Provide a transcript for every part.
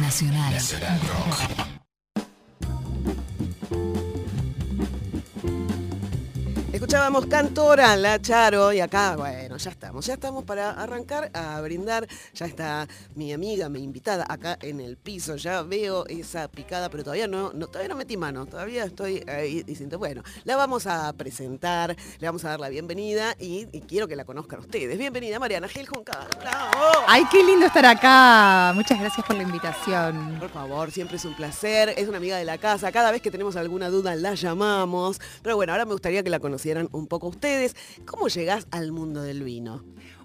Nacional. Escuchábamos Cantora, La Charo, y acá, bueno, ya estamos, ya estamos para arrancar a brindar. Ya está mi amiga, mi invitada acá en el piso, ya veo esa picada, pero todavía no, no todavía no metí mano, todavía estoy ahí diciendo, bueno, la vamos a presentar, le vamos a dar la bienvenida y, y quiero que la conozcan ustedes. Bienvenida, Mariana Gil Junca. ¡Bravo! Ay, qué lindo estar acá. Muchas gracias por la invitación. Por favor, siempre es un placer. Es una amiga de la casa. Cada vez que tenemos alguna duda la llamamos. Pero bueno, ahora me gustaría que la conocieran un poco ustedes. ¿Cómo llegás al mundo del vino?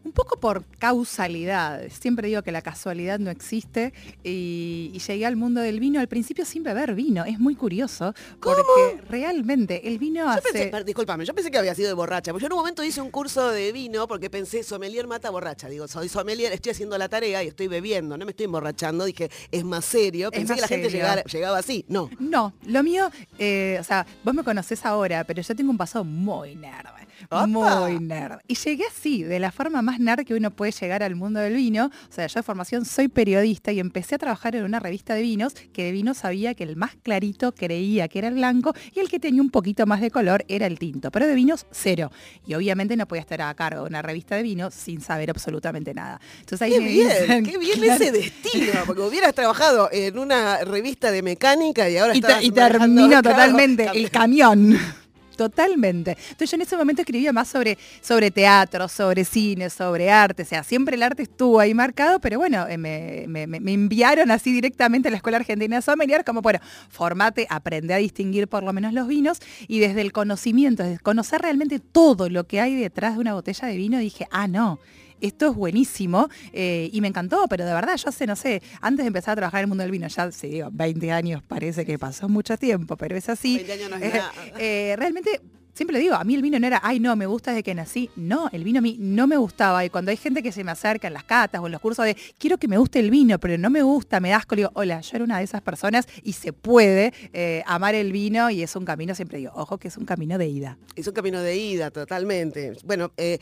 Un poco por causalidad. Siempre digo que la casualidad no existe y, y llegué al mundo del vino al principio sin beber vino. Es muy curioso porque realmente el vino Yo hace... pensé, discúlpame, yo pensé que había sido de borracha, porque yo en un momento hice un curso de vino porque pensé, sommelier mata borracha. Digo, soy sommelier, estoy haciendo la tarea y estoy bebiendo, no me estoy emborrachando. Dije, es más serio. Pensé más que la gente llegara- llegaba así. No. No, lo mío, eh, o sea, vos me conocés ahora, pero yo tengo un pasado muy nerd. ¡Opa! Muy nerd. Y llegué así, de la forma más nerd que uno puede llegar al mundo del vino. O sea, yo de formación soy periodista y empecé a trabajar en una revista de vinos, que de vino sabía que el más clarito creía que era el blanco y el que tenía un poquito más de color era el tinto. Pero de vinos, cero. Y obviamente no podía estar a cargo de una revista de vinos sin saber absolutamente nada. Entonces ahí Qué me bien, dicen, qué bien claro, ese destino, porque hubieras trabajado en una revista de mecánica y ahora y, estabas y termino totalmente cam- el camión. Totalmente. Entonces yo en ese momento escribía más sobre, sobre teatro, sobre cine, sobre arte. O sea, siempre el arte estuvo ahí marcado, pero bueno, eh, me, me- enviaron así directamente a la Escuela Argentina Sommelier como, bueno, formate, aprende a distinguir por lo menos los vinos y desde el conocimiento, desde conocer realmente todo lo que hay detrás de una botella de vino, dije, ah, no. Esto es buenísimo eh, y me encantó, pero de verdad yo hace, no sé, antes de empezar a trabajar en el mundo del vino, ya sí, digo, 20 años parece que pasó mucho tiempo, pero es así. 20 años no es nada. eh, realmente, siempre digo, a mí el vino no era, ay, no, me gusta desde que nací. No, el vino a mí no me gustaba. Y cuando hay gente que se me acerca en las catas o en los cursos de, quiero que me guste el vino, pero no me gusta, me da asco, hola, yo era una de esas personas y se puede eh, amar el vino y es un camino, siempre digo, ojo que es un camino de ida. Es un camino de ida, totalmente. Bueno, eh,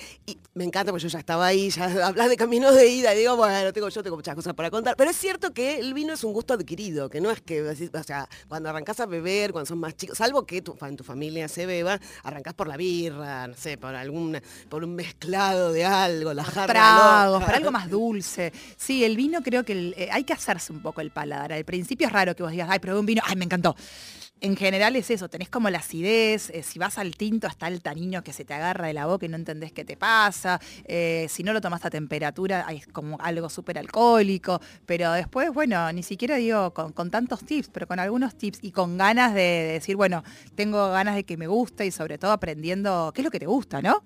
me encanta porque yo ya estaba ahí, ya hablas de caminos de ida digo, bueno, tengo, yo tengo muchas cosas para contar. Pero es cierto que el vino es un gusto adquirido, que no es que, o sea, cuando arrancás a beber, cuando sos más chicos, salvo que tu, tu familia se beba, arrancás por la birra, no sé, por algún, por un mezclado de algo, la jarra tragos, para algo más dulce. Sí, el vino creo que el- eh, hay que hacerse un poco el paladar. Al principio es raro que vos digas, ay, probé un vino, ay, me encantó. En general es eso, tenés como la acidez, eh, si vas al tinto hasta el tanino que se te agarra de la boca y no entendés qué te pasa, eh, si no lo tomás a temperatura es como algo súper alcohólico, pero después, bueno, ni siquiera digo con, con tantos tips, pero con algunos tips y con ganas de, de decir, bueno, tengo ganas de que me guste y sobre todo aprendiendo qué es lo que te gusta, ¿no?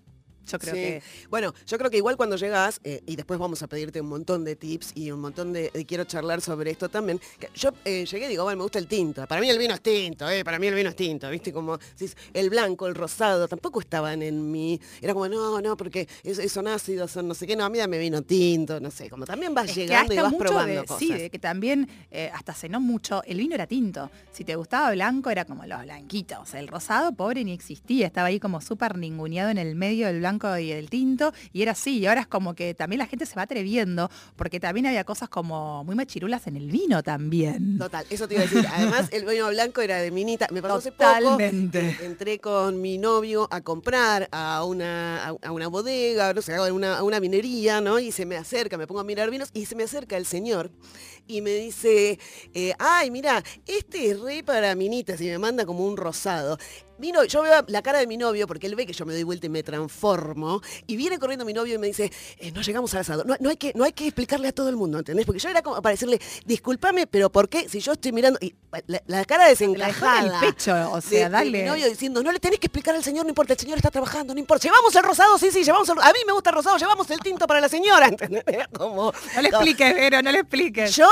Yo creo Sí. que... Bueno, yo creo que igual cuando llegas, eh, y después vamos a pedirte un montón de tips y un montón de... y quiero charlar sobre esto también. yo eh, llegué y digo, bueno, me gusta el tinto. Para mí el vino es tinto, eh, para mí el vino es tinto, ¿viste? Como el blanco, el rosado, tampoco estaban en mí. Era como, no, no, porque es- son ácidos, son no sé qué, no, a mí dame vino tinto, no sé. Como también vas Es llegando y vas probando de- cosas. Sí, de que también eh, hasta cenó mucho. El vino era tinto. Si te gustaba blanco, era como los blanquitos. El rosado, pobre, ni existía. Estaba ahí como súper ninguneado en el medio del blanco y del tinto. Y era así. Y ahora es como que también la gente se va atreviendo, porque también había cosas como muy machirulas en el vino también. Total, eso te iba a decir. Además, el vino blanco era de minita. Me pasó hace poco. Totalmente. que Entré con mi novio a comprar a una, a, una bodega, no sé, a una, a una vinería, ¿no? Y se me acerca, me pongo a mirar vinos y se me acerca el señor y me dice, eh, ay, mira, este es re para minitas y me manda como un rosado. Vino, yo veo la cara de mi novio porque él ve que yo me doy vuelta y me transformo y viene corriendo mi novio y me dice, eh, no llegamos al asado. No, no hay que, no hay que explicarle a todo el mundo, ¿entendés? Porque yo era como para decirle, discúlpame, pero ¿por qué? Si yo estoy mirando, y la, la cara La desencajada. el pecho, o sea, de dale. mi novio diciendo, no le tenés que explicar al señor, no importa, el señor está trabajando, no importa. Llevamos el rosado, sí, sí, llevamos el A mí me gusta el rosado, llevamos el tinto para la señora, ¿entendés? Como, No le expliques, Vero, no le expliques. yo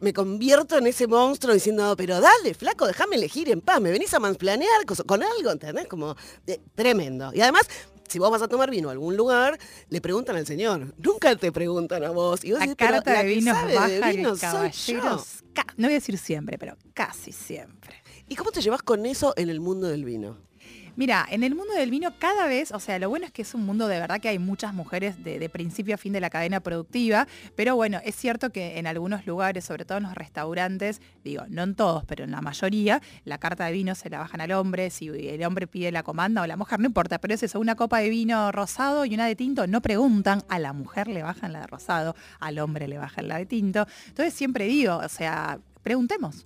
me- convierto en ese monstruo diciendo, pero dale, flaco, déjame elegir en paz, me venís a mansplanear cos- con algo, ¿entendés? Como eh, tremendo. Y además, si vos vas a tomar vino a algún lugar, le preguntan al señor. Nunca te preguntan a vos. Y vos La decís, carta de vinos baja de vino caballeros. ca- no voy a decir siempre, pero casi siempre. ¿Y cómo te llevas con eso en el mundo del vino? Mira, en el mundo del vino cada vez, o sea, lo bueno es que es un mundo de verdad que hay muchas mujeres de, principio a fin de la cadena productiva, pero bueno, es cierto que en algunos lugares, sobre todo en los restaurantes, digo, no en todos, pero en la mayoría, la carta de vino se la bajan al hombre, si el hombre pide la comanda o la mujer, no importa, pero es eso, una copa de vino rosado y una de tinto, no preguntan, a la mujer le bajan la de rosado, al hombre le bajan la de tinto. Entonces siempre digo, o sea, preguntemos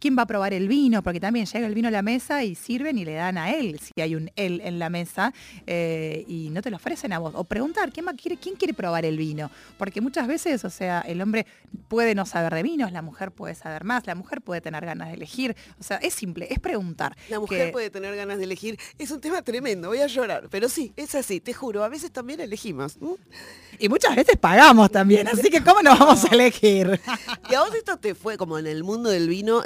quién va a probar el vino, porque también llega el vino a la mesa y sirven y le dan a él, si hay un él en la mesa, eh, y no te lo ofrecen a vos. O preguntar, ¿quién, quiere, ¿quién quiere probar el vino? Porque muchas veces, o sea, el hombre puede no saber de vinos, la mujer puede saber más, la mujer puede tener ganas de elegir. O sea, es simple, es preguntar. La mujer puede tener ganas de elegir. Es un tema tremendo, voy a llorar. Pero sí, es así, te juro, a veces también elegimos. Y muchas veces pagamos también, así que ¿cómo nos vamos a elegir? y a vos esto te fue como en el mundo del vino,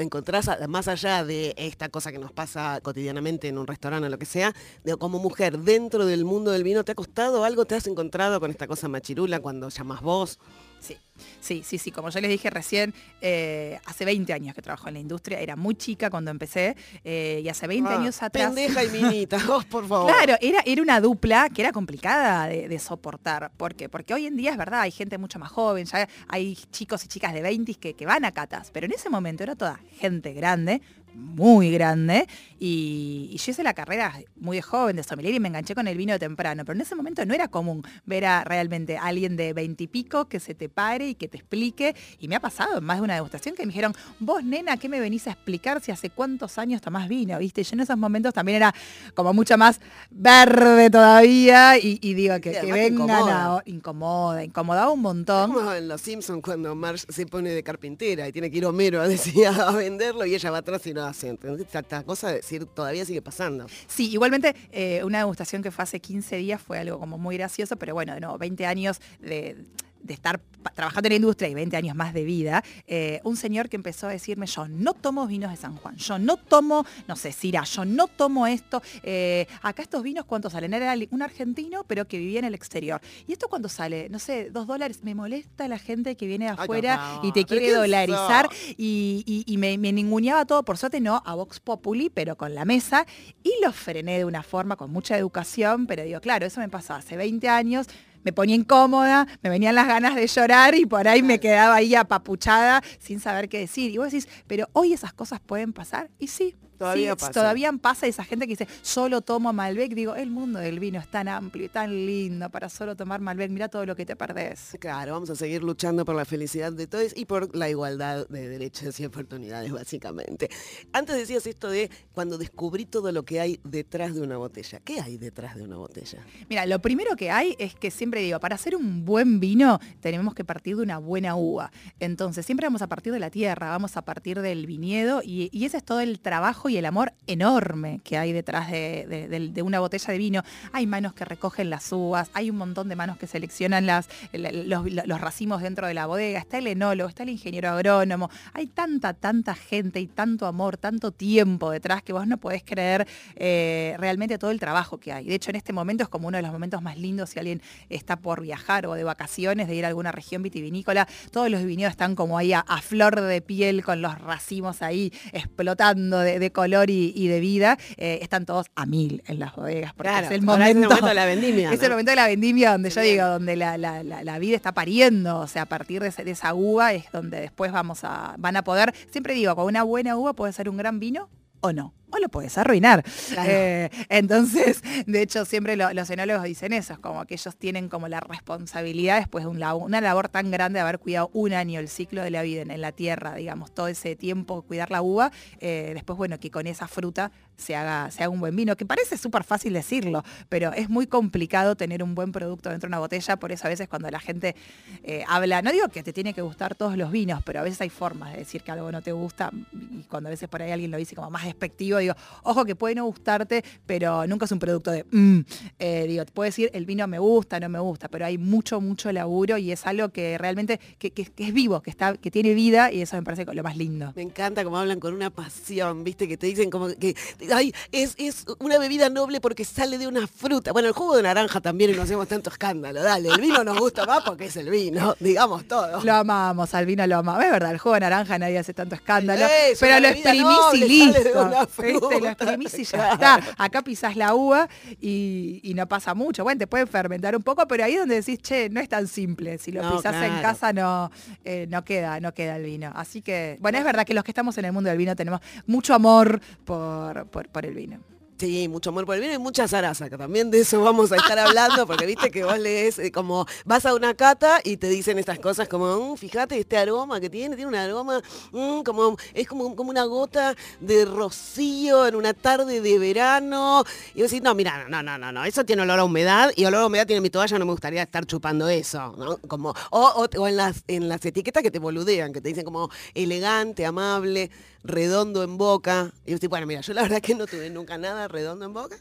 más allá de esta cosa que nos pasa cotidianamente en un restaurante o lo que sea, como mujer dentro del mundo del vino, ¿te ha costado algo? ¿Te has encontrado con esta cosa machirula cuando llamas vos? Sí, sí, sí, sí. Como yo les dije recién, eh, hace 20 años que trabajo en la industria, era muy chica cuando empecé eh, y hace 20 ah, años atrás... Pendeja y minita, vos por favor. Claro, era, era una dupla que era complicada de, soportar. ¿Por qué? Porque hoy en día es verdad, hay gente mucho más joven, ya hay chicos y chicas de 20 que, que van a catas, pero en ese momento era toda gente grande, muy grande y, yo hice la carrera muy joven de sommelier y me enganché con el vino temprano, pero en ese momento no era común ver a realmente alguien de veintipico que se te pare y que te explique y me ha pasado en más de una degustación que me dijeron, vos nena, ¿qué me venís a explicar si hace cuántos años tomás vino? ¿Viste? Yo en esos momentos también era como mucho más verde todavía y, digo que, vengan a... Incomoda, incomodaba un montón. Como en Los Simpsons cuando Marge se pone de carpintera y tiene que ir Homero a venderlo y ella va atrás y no hace. Esta cosa de decir todavía sigue pasando. Sí, igualmente eh, una degustación que fue hace 15 días fue algo como muy gracioso, pero bueno, de nuevo, 20 años de de estar trabajando en la industria y 20 años más de vida, eh, un señor que empezó a decirme, yo no tomo vinos de San Juan, yo no tomo, no sé, Sira, yo no tomo esto, eh, acá estos vinos, ¿cuántos salen? Era un argentino, pero que vivía en el exterior. ¿Y esto cuando sale? No sé, dos dólares. Me molesta la gente que viene de afuera y te quiere dolarizar y, me, me, ninguneaba todo, por suerte no, a Vox Populi, pero con la mesa, y lo frené de una forma con mucha educación, pero digo, claro, eso me pasó hace 20 años, me ponía incómoda, me venían las ganas de llorar y por ahí me quedaba ahí apapuchada sin saber qué decir. Y vos decís, pero hoy esas cosas pueden pasar. Y sí, Todavía pasa. Todavía pasa esa gente que dice, solo tomo Malbec. Digo, el mundo del vino es tan amplio y tan lindo para solo tomar Malbec. Mira todo lo que te perdés. Claro, vamos a seguir luchando por la felicidad de todos y por la igualdad de derechos y oportunidades, básicamente. Antes decías esto de cuando descubrí todo lo que hay detrás de una botella. ¿Qué hay detrás de una botella? Mira, lo primero que hay es que siempre digo, para hacer un buen vino tenemos que partir de una buena uva. Entonces, siempre vamos a partir de la tierra, vamos a partir del viñedo y, y ese es todo el trabajo y el amor enorme que hay detrás de, una botella de vino. Hay manos que recogen las uvas, hay un montón de manos que seleccionan los, racimos dentro de la bodega, está el enólogo, está el ingeniero agrónomo. Hay tanta, tanta gente y tanto amor, tanto tiempo detrás que vos no podés creer eh, realmente todo el trabajo que hay. De hecho, en este momento es como uno de los momentos más lindos si alguien está por viajar o de vacaciones, de ir a alguna región vitivinícola. Todos los viñedos están como ahí a, flor de piel con los racimos ahí explotando de color y, de vida, eh, están todos a mil en las bodegas. Porque es el momento, de la vendimia. Es el momento de la vendimia donde yo digo, donde la, vida está pariendo. O sea, a partir de, de, esa uva es donde después vamos a, van a poder, siempre digo, con una buena uva puede ser un gran vino o no o lo puedes arruinar. Eh, entonces, de hecho, siempre los enólogos dicen eso, es como que ellos tienen como la responsabilidad después de una labor tan grande de haber cuidado un año el ciclo de la vida en, la tierra, digamos, todo ese tiempo cuidar la uva, eh, después, bueno, que con esa fruta se haga, se haga un buen vino, que parece súper fácil decirlo, pero es muy complicado tener un buen producto dentro de una botella, por eso a veces cuando la gente eh, habla, no digo que te tiene que gustar todos los vinos, pero a veces hay formas de decir que algo no te gusta, y cuando a veces por ahí alguien lo dice como más despectivo, digo, ojo que puede no gustarte, pero nunca es un producto de, mm". eh, digo, te puedo decir, el vino me gusta, no me gusta, pero hay mucho, mucho laburo y es algo que realmente, que, es vivo, que, está, que tiene vida y eso me parece lo más lindo. Me encanta como hablan con una pasión, viste, que te dicen como que, ay, es, es una bebida noble porque sale de una fruta. Bueno, el jugo de naranja también y no hacemos tanto escándalo, dale, el vino nos gusta más porque es el vino, digamos todo. Lo amamos, al vino lo amamos. Es verdad, el jugo de naranja nadie hace tanto escándalo, pero lo exprimís y listo. ¿Viste? Lo exprimís y ya está. Acá pisás la uva y, y no pasa mucho. Bueno, te puede fermentar un poco, pero ahí es donde decís, che, no es tan simple. Si lo No, pisás en casa no, eh, no queda, no queda el vino. Así que, bueno, es verdad que los que estamos en el mundo del vino tenemos mucho amor por, por, por el vino. Sí, mucho amor por el vino y mucha zaraza, que también de eso vamos a estar hablando, porque viste que vos lees eh, como vas a una cata y te dicen estas cosas como, "Mm, fíjate este aroma que tiene, tiene un aroma, mm, como, es como, como una gota de rocío en una tarde de verano. Y vos decís, no, mira, no, no, no, no, eso tiene olor a humedad y olor a humedad tiene mi toalla, no me gustaría estar chupando eso, ¿no? Como, o, o- o en, las, en las etiquetas que te boludean, que te dicen como elegante, amable, redondo en boca. Y yo decís, bueno, mira, yo la verdad que no tuve nunca nada redondo en boca.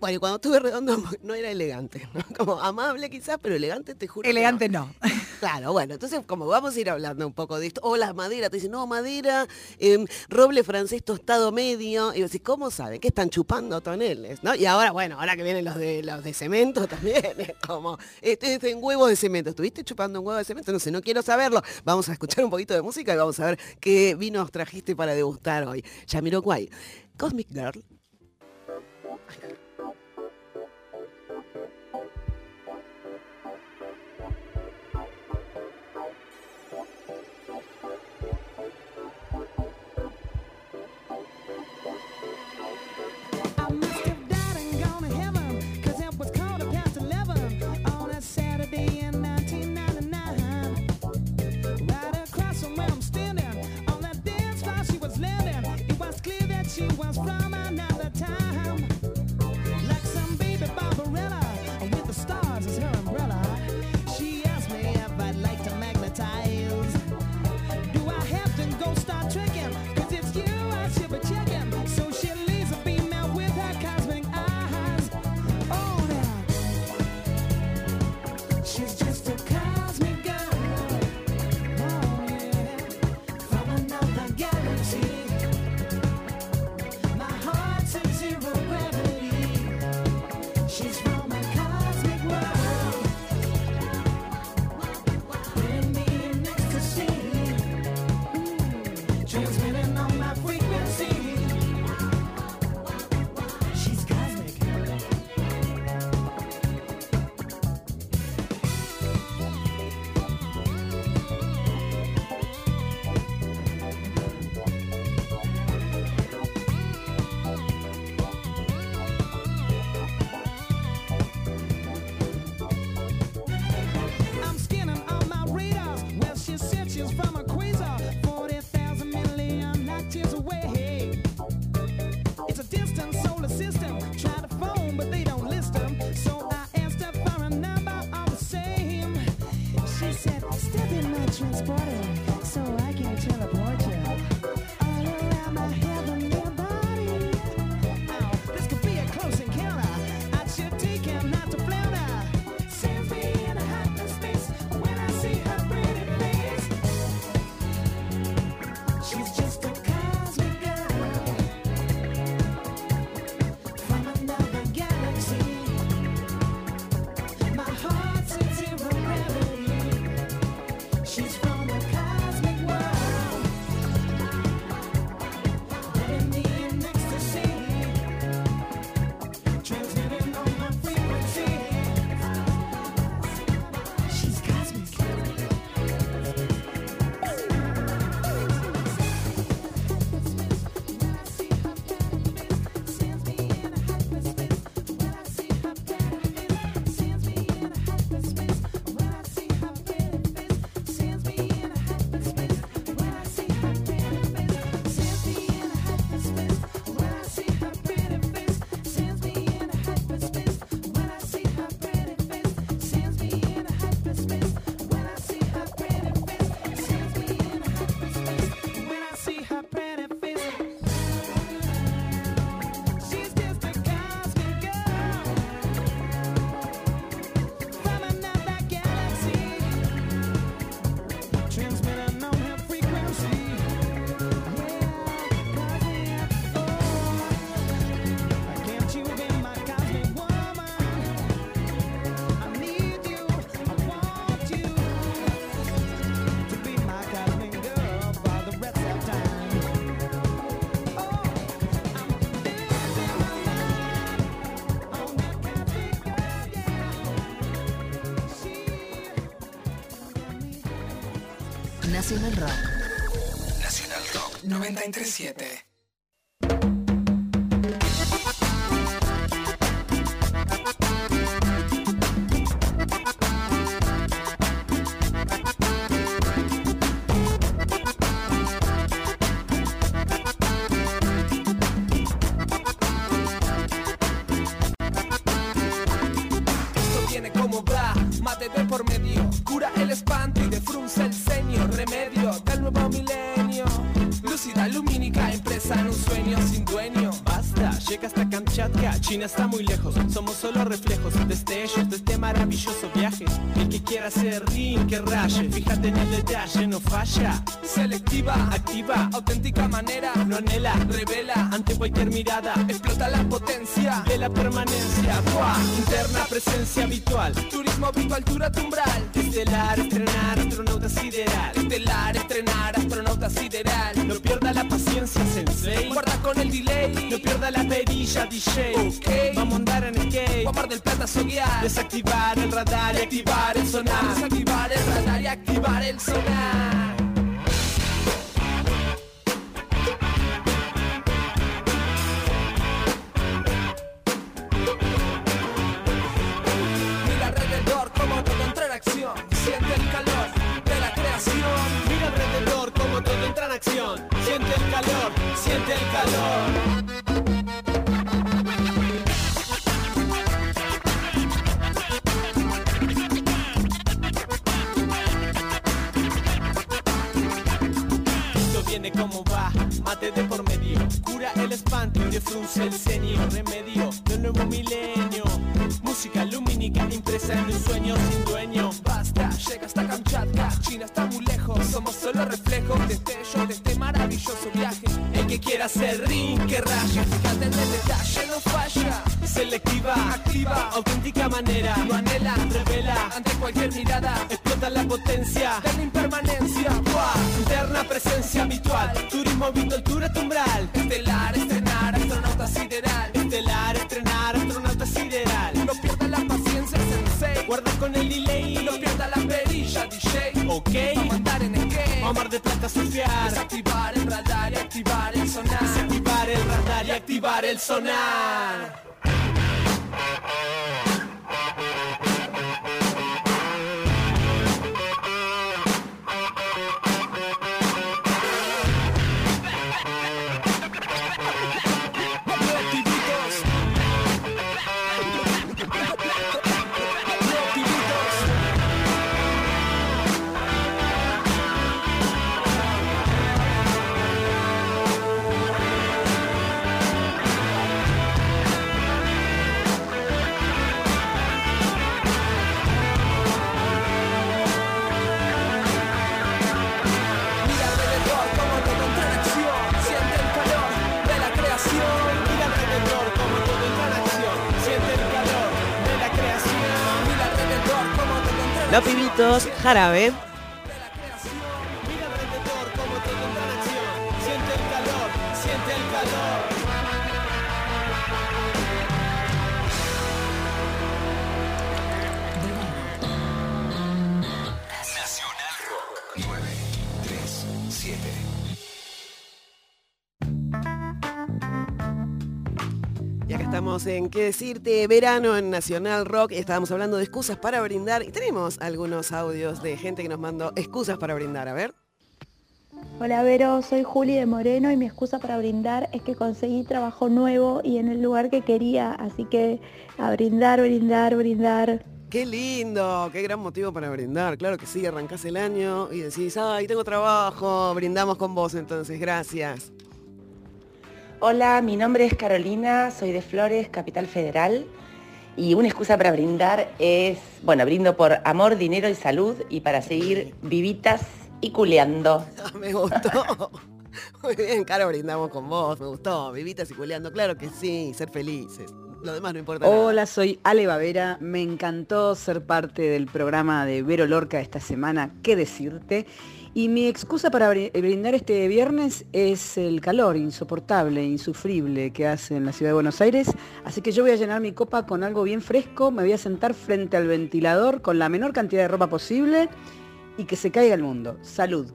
Bueno, y cuando tuve redondo no era elegante, ¿no? Como amable quizás, pero elegante te juro. que no. Elegante no. Claro, bueno, entonces como vamos a ir hablando un poco de esto, o las maderas, te dicen, no, madera, em, roble francés tostado medio, y decís, ¿cómo saben? que están chupando toneles? ¿no? Y ahora, bueno, ahora que vienen los de los de cemento también, es como, este es en huevo de cemento, ¿estuviste chupando un huevo de cemento? No sé, no quiero saberlo. Vamos a escuchar un poquito de música y vamos a ver qué vinos trajiste para degustar hoy. Yamiroquai, Cosmic Girl. you was proud. transporter so I can teleport. Nacional Rock. Nacional Rock 937. China está muy lejos, somos solo reflejos, destellos de este maravilloso viaje. El que quiera ser ring, que raye, fíjate en el detalle, no falla. Selectiva, Activa, auténtica manera no anhela, Revela, ante cualquier mirada, explota la potencia de la permanencia. Interna presencia habitual, Turismo vivo altura tu umbral estelar, estrenar, astronauta sideral. Estelar, estrenar, astronauta sideral No pierda la paciencia, sensei. Guarda con el delay No pierda la perilla, DJ. Ok. Vamos a andar en skate. Guamar del plata soguear Desactivar el radar y activar el sonar. Desactivar el radar y activar el sonar Mira alrededor como todo entra en acción Siente el calor de la creación Mira alrededor como todo entra en acción. Siente el calor, siente el calor. De el ceño. Remedio del nuevo milenio. Música lumínica impresa en un sueño sin dueño. Basta, llega hasta Kamchatka China está muy lejos Somos solo reflejos Destello de este maravilloso viaje El que quiera ser ring, que raye. Fíjate en el detalle, no falla Selectiva, Activa, auténtica manera. no anhela Revela, Ante cualquier mirada explota la potencia. de la impermanencia ¡Buah! Interna presencia habitual. Turismo viendo altura tu skate Vamos a mar de plata surfear. Desactivar el radar y activar el sonar Desactivar el radar y activar el sonar. Los pibitos, jarabe. En qué decirte, verano en Nacional Rock. Estábamos hablando de excusas para brindar y tenemos algunos audios de gente que nos mandó excusas para brindar. A ver. Hola Vero, soy Juli de Moreno y mi excusa para brindar es que conseguí trabajo nuevo y en el lugar que quería, así que a brindar, brindar, brindar. Qué lindo, qué gran motivo para brindar. Claro que sí, arrancás el año y decís, ay, tengo trabajo, brindamos con vos entonces, gracias. Hola, mi nombre es Carolina, soy de Flores, Capital Federal. Y una excusa para brindar es, bueno, brindo por amor, dinero y salud y para seguir vivitas y culeando. Ah, me gustó. Muy bien, Caro, brindamos con vos, me gustó. Vivitas y culeando, claro que sí, ser felices. Lo demás no importa nada. Hola, soy Ale Bavera. Me encantó ser parte del programa de Vero Lorca esta semana. ¿Qué decirte? Y mi excusa para bri- brindar este viernes es el calor insoportable, insufrible que hace en la ciudad de Buenos Aires. Así que yo voy a llenar mi copa con algo bien fresco, me voy a sentar frente al ventilador con la menor cantidad de ropa posible y que se caiga el mundo. Salud.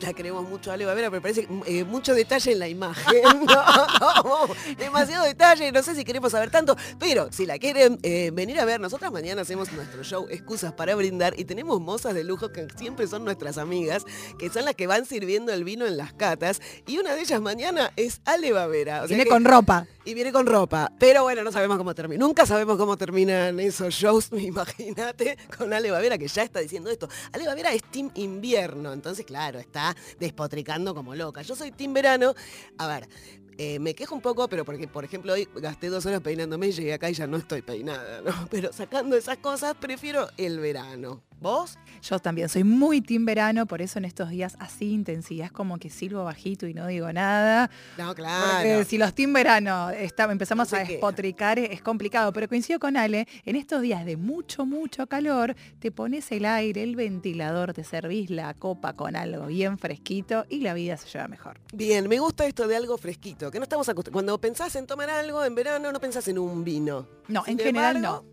La queremos mucho, Ale Bavera, pero parece eh, mucho detalle en la imagen. No, no, demasiado detalle, no sé si queremos saber tanto, pero si la quieren eh, venir a ver, nosotras mañana hacemos nuestro show Excusas para brindar y tenemos mozas de lujo que siempre son nuestras amigas, que son las que van sirviendo el vino en las catas, y una de ellas mañana es Ale Bavera. o sea Viene que- con ropa. Y viene con ropa. Pero bueno, no sabemos cómo termina. Nunca sabemos cómo terminan esos shows, imagínate, con Ale Bavera que ya está diciendo esto. Ale Bavera es team invierno, entonces claro, está despotricando como loca. Yo soy team verano. A ver, eh, me quejo un poco, pero porque, por ejemplo, hoy gasté dos horas peinándome y llegué acá y ya no estoy peinada, ¿no? Pero sacando esas cosas, prefiero el verano. ¿Vos? Yo también soy muy team verano, por eso en estos días así intensidad es como que silbo bajito y no digo nada. No, Porque claro. si los team verano está- empezamos No a despotricar es complicado, pero coincido con Ale, en estos días de mucho, mucho calor, te pones el aire, el ventilador, te servís la copa con algo bien fresquito y la vida se lleva mejor. Bien, me gusta esto de algo fresquito, que no estamos acostumbrados. Cuando pensás en tomar algo en verano, no pensás en un vino. No, Sin en general embargo, no.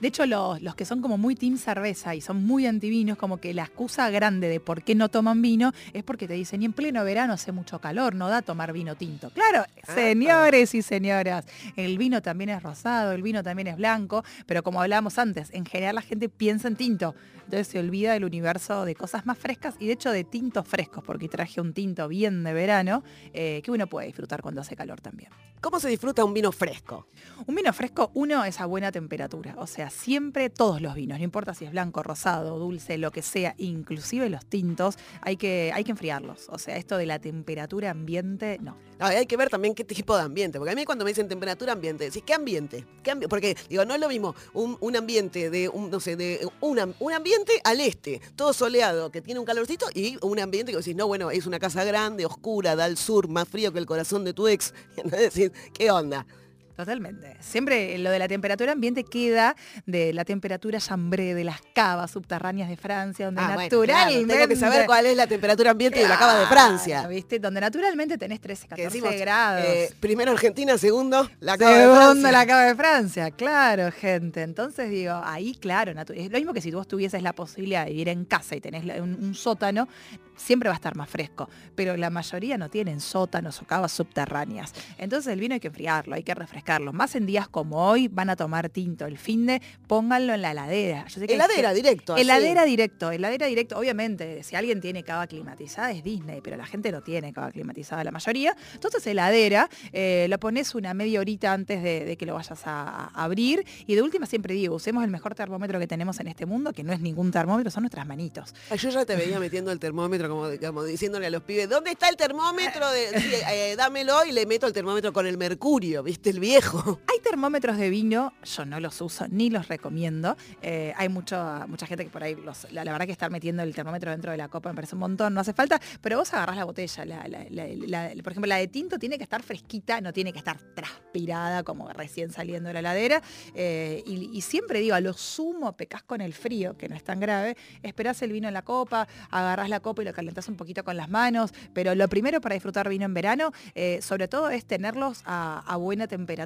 De hecho, los, los que son como muy team cerveza y son muy antivinos, como que la excusa grande de por qué no toman vino es porque te dicen, y en pleno verano hace mucho calor, no da tomar vino tinto. Claro, señores y señoras, el vino también es rosado, el vino también es blanco, pero como hablábamos antes, en general la gente piensa en tinto. Entonces se olvida del universo de cosas más frescas y de hecho de tintos frescos, porque traje un tinto bien de verano eh, que uno puede disfrutar cuando hace calor también. ¿Cómo se disfruta un vino fresco? Un vino fresco, uno, es a buena temperatura. O sea, siempre todos los vinos, no importa si es blanco, rosado, dulce, lo que sea, inclusive los tintos, hay que, hay que enfriarlos. O sea, esto de la temperatura ambiente, no. Hay que ver también qué tipo de ambiente, porque a mí cuando me dicen temperatura ambiente, decís, ¿qué ambiente? ¿Qué ambi-?" porque digo, no es lo mismo un, un ambiente de, un, no sé, de un, am- un ambiente al este, todo soleado, que tiene un calorcito, y un ambiente que decís, no, bueno, es una casa grande, oscura, da al sur, más frío que el corazón de tu ex. Decís, ¿qué onda? Totalmente. Siempre lo de la temperatura ambiente queda de la temperatura chambré de las cavas subterráneas de Francia, donde Ah, bueno, claro, naturalmente... tengo que saber cuál es la temperatura ambiente de la cava de Francia. ¿viste? Donde naturalmente tenés 13, Que 14 decimos, grados. eh, primero Argentina, segundo la cava de Segundo Francia. la cava de Francia, claro, gente. Entonces digo, ahí claro, es lo mismo que si vos tuvieses la posibilidad de vivir en casa y tenés un, un sótano, siempre va a estar más fresco. Pero la mayoría no tienen sótanos o cavas subterráneas. Entonces el vino hay que enfriarlo, hay que refrescarlo. Más en días como hoy van a tomar tinto. El fin de pónganlo en la heladera. Yo sé que Heladera, directo. así. Heladera directo, heladera directo. Obviamente, si alguien tiene cava climatizada es Disney, pero la gente no tiene cava climatizada, la mayoría. Entonces, heladera, eh, lo pones una media horita antes de, de que lo vayas a, a abrir. Y de última siempre digo, usemos el mejor termómetro que tenemos en este mundo, que no es ningún termómetro, son nuestras manitos. Ay, Yo ya te veía metiendo el termómetro como, como diciéndole a los pibes, ¿dónde está el termómetro? De, sí, eh, dámelo y le meto el termómetro con el mercurio, ¿viste? El Hay termómetros de vino, yo no los uso ni los recomiendo. Eh, hay mucho, mucha gente que por ahí, los- la, la verdad que estar metiendo el termómetro dentro de la copa me parece un montón, no hace falta, pero vos agarrás la botella. la- la- la- la- por ejemplo, la de tinto tiene que estar fresquita, no tiene que estar transpirada como recién saliendo de la heladera. Eh, y, siempre digo, a lo sumo pecás con el frío, que no es tan grave, esperás el vino en la copa, agarrás la copa y lo calentás un poquito con las manos, pero lo primero para disfrutar vino en verano, eh, sobre todo es tenerlos a buena temperatura.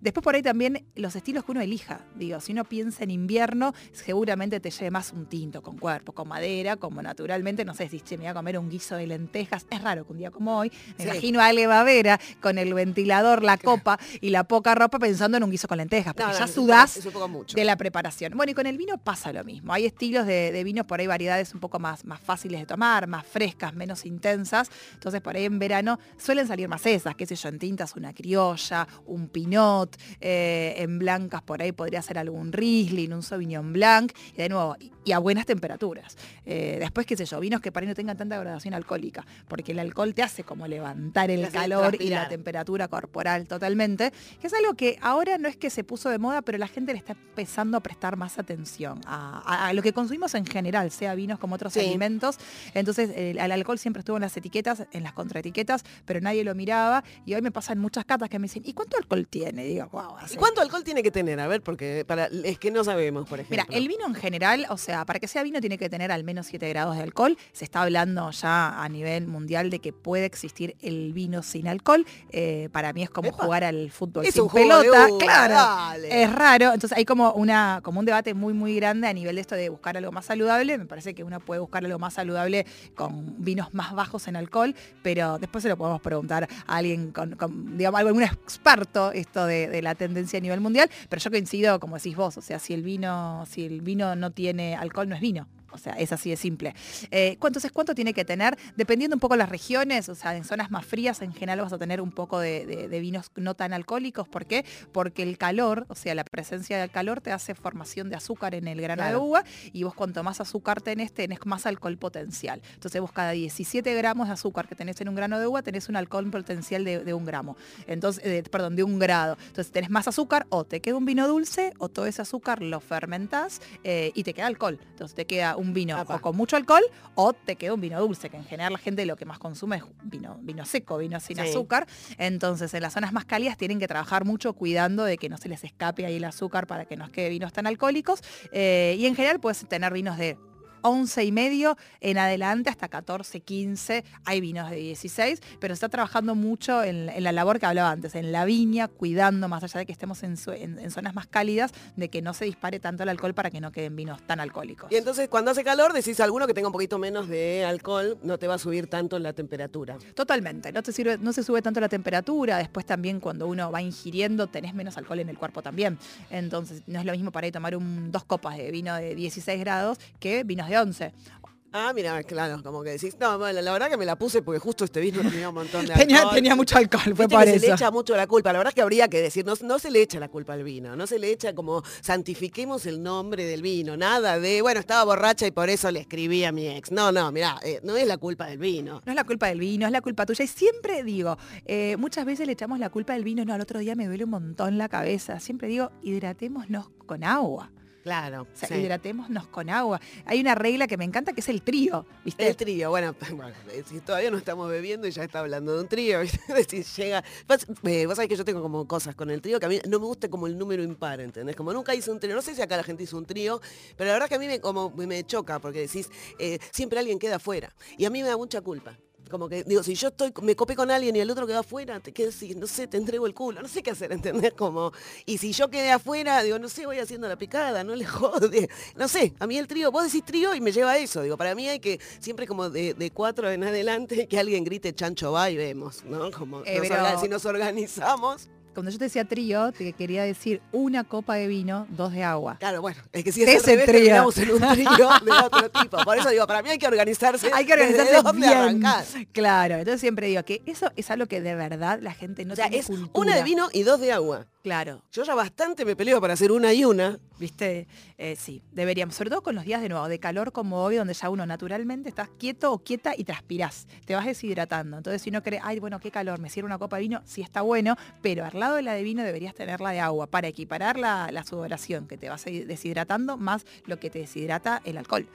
Después por ahí también los estilos que uno elija. Digo, si uno piensa en invierno, seguramente te lleve más un tinto con cuerpo, con madera, como naturalmente, no sé si che, me voy a comer un guiso de lentejas. Es raro que un día como hoy, me Sí. imagino a Ale Bavera con el ventilador, la copa y la poca ropa pensando en un guiso con lentejas, porque No, ya sudás Es un poco mucho. de la preparación. Bueno, y con el vino pasa lo mismo. Hay estilos de, de vinos, por ahí variedades un poco más, más fáciles de tomar, más frescas, menos intensas. Entonces, por ahí en verano suelen salir más esas, qué sé yo, en tintas una criolla, un pinot, eh, en blancas por ahí podría ser algún Riesling, un Sauvignon Blanc, y de nuevo, y, a buenas temperaturas. Eh, después, qué sé yo, vinos que por ahí no tengan tanta graduación alcohólica, porque el alcohol te hace como levantar el calor y la temperatura corporal totalmente, que es algo que ahora no es que se puso de moda, pero la gente le está empezando a prestar más atención a, a- a lo que consumimos en general, sea vinos como otros Sí. alimentos. Entonces el, el alcohol siempre estuvo en las etiquetas, en las contraetiquetas, pero nadie lo miraba. Y hoy me pasan muchas catas que me dicen, ¿y cuánto alcohol tiene? Y digo, wow, ¿Y cuánto alcohol tiene que tener? A ver, porque para es que no sabemos, por ejemplo. Mira, el vino en general, o sea, para que sea vino tiene que tener al menos 7 grados de alcohol. Se está hablando ya a nivel mundial de que puede existir el vino sin alcohol. Eh, para mí es como Epa. jugar al fútbol Es sin un juego de pelota. claro, dale. es raro. Entonces hay como una como un debate muy muy grande a nivel de esto de buscar algo más saludable. Me parece que uno puede buscar algo más saludable con vinos más bajos en alcohol, pero después se lo podemos preguntar a alguien con, con, digamos, algún experto esto de, de la tendencia a nivel mundial. Pero yo coincido, como decís vos, o sea, si el vino, si el vino no tiene alcohol, no es vino. O sea, es así de simple. Eh, ¿cu- entonces, ¿cuánto tiene que tener? Dependiendo un poco las regiones, o sea, en zonas más frías en general vas a tener un poco de, de- de vinos no tan alcohólicos. ¿Por qué? Porque el calor, o sea, la presencia del calor te hace formación de azúcar en el grano de uva y vos cuanto más azúcar tenés, tenés más alcohol potencial. Entonces vos cada 17 gramos de azúcar que tenés en un grano de uva tenés un alcohol potencial de, de un gramo. Entonces, eh, perdón, de un grado. Entonces tenés más azúcar o te queda un vino dulce o todo ese azúcar lo fermentás eh, y te queda alcohol. Entonces te queda un vino Apa. o con mucho alcohol o te queda un vino dulce, que en general la gente lo que más consume es vino, vino seco, vino sin Sí. azúcar. Entonces en las zonas más cálidas tienen que trabajar mucho cuidando de que no se les escape ahí el azúcar para que no quede vinos tan alcohólicos. Eh, y en general puedes tener vinos de 11 y medio en adelante hasta 14, 15. Hay vinos de 16, pero se está trabajando mucho en, en la labor que hablaba antes, en la viña, cuidando, más allá de que estemos en, su- en- en zonas más cálidas, de que no se dispare tanto el alcohol para que no queden vinos tan alcohólicos. Y entonces cuando hace calor decís alguno que tenga un poquito menos de alcohol, no te va a subir tanto la temperatura. Totalmente, no, te sirve, no se sube tanto la temperatura, después también cuando uno va ingiriendo tenés menos alcohol en el cuerpo también. Entonces no es lo mismo para ir a tomar un, dos copas de vino de 16 grados que vinos de 11. Ah, mira, claro, como que decís, no, bueno, la verdad que me la puse porque justo este vino tenía un montón de alcohol. Tenía, tenía mucho alcohol, fue por que se le eso. echa mucho la culpa. La verdad es que habría que decir, no, no se le echa la culpa al vino, no se le echa como santifiquemos el nombre del vino, nada de, bueno, estaba borracha y por eso le escribí a mi ex. No, no, mira, no es la culpa del vino. No es la culpa del vino, es la culpa tuya. Y siempre digo, eh, muchas veces le echamos la culpa del vino, no, al otro día me duele un montón la cabeza. Siempre digo, hidratémonos con agua. Claro, O sea, sí. hidratémonos con agua. Hay una regla que me encanta que es el trío, ¿viste? El trío, bueno, bueno, eh, si todavía no estamos bebiendo y ya está hablando de un trío, si llega... Vos, eh, vos sabés que yo tengo como cosas con el trío que a mí no me gusta como el número impar, ¿entendés? Como nunca hice un trío, no sé si acá la gente hizo un trío, pero la verdad que a mí me, como, me choca porque decís, eh, siempre alguien queda afuera. Y a mí me da mucha culpa. Como que, digo, si yo estoy, me copé con alguien y el otro queda afuera, te quedo así, no sé, te entrego el culo, no sé qué hacer, ¿entendés? Como, y si yo quedé afuera, digo, no sé, voy haciendo la picada, no le jode. No sé, a mí el trío, vos decís trío y me lleva a eso. Digo, para mí hay que, siempre como de, de cuatro en adelante, que alguien grite chancho va y vemos, ¿no? Como Eh, nos pero- si nos organizamos. Cuando yo te decía trío, te quería decir una copa de vino, dos de agua. Claro, bueno, es que si es revés, trío. en un trío de otro tipo. Por eso digo, para mí hay que organizarse. Hay que desde organizarse dónde bien. arrancar. Claro, entonces siempre digo que eso es algo que de verdad la gente no O sea, tiene es cultura. una de vino y dos de agua. Claro, Yo ya bastante me peleo para hacer una y una. ¿viste? Eh, sí, deberíamos, sobre todo con los días de nuevo, de calor como hoy, donde ya uno naturalmente estás quieto o quieta y transpirás, te vas deshidratando. Entonces, si no crees, ay, bueno, qué calor, me sirve una copa de vino, sí está bueno, pero al lado de la de vino deberías tener la de agua para equiparar la, la sudoración que te vas deshidratando más lo que te deshidrata el alcohol.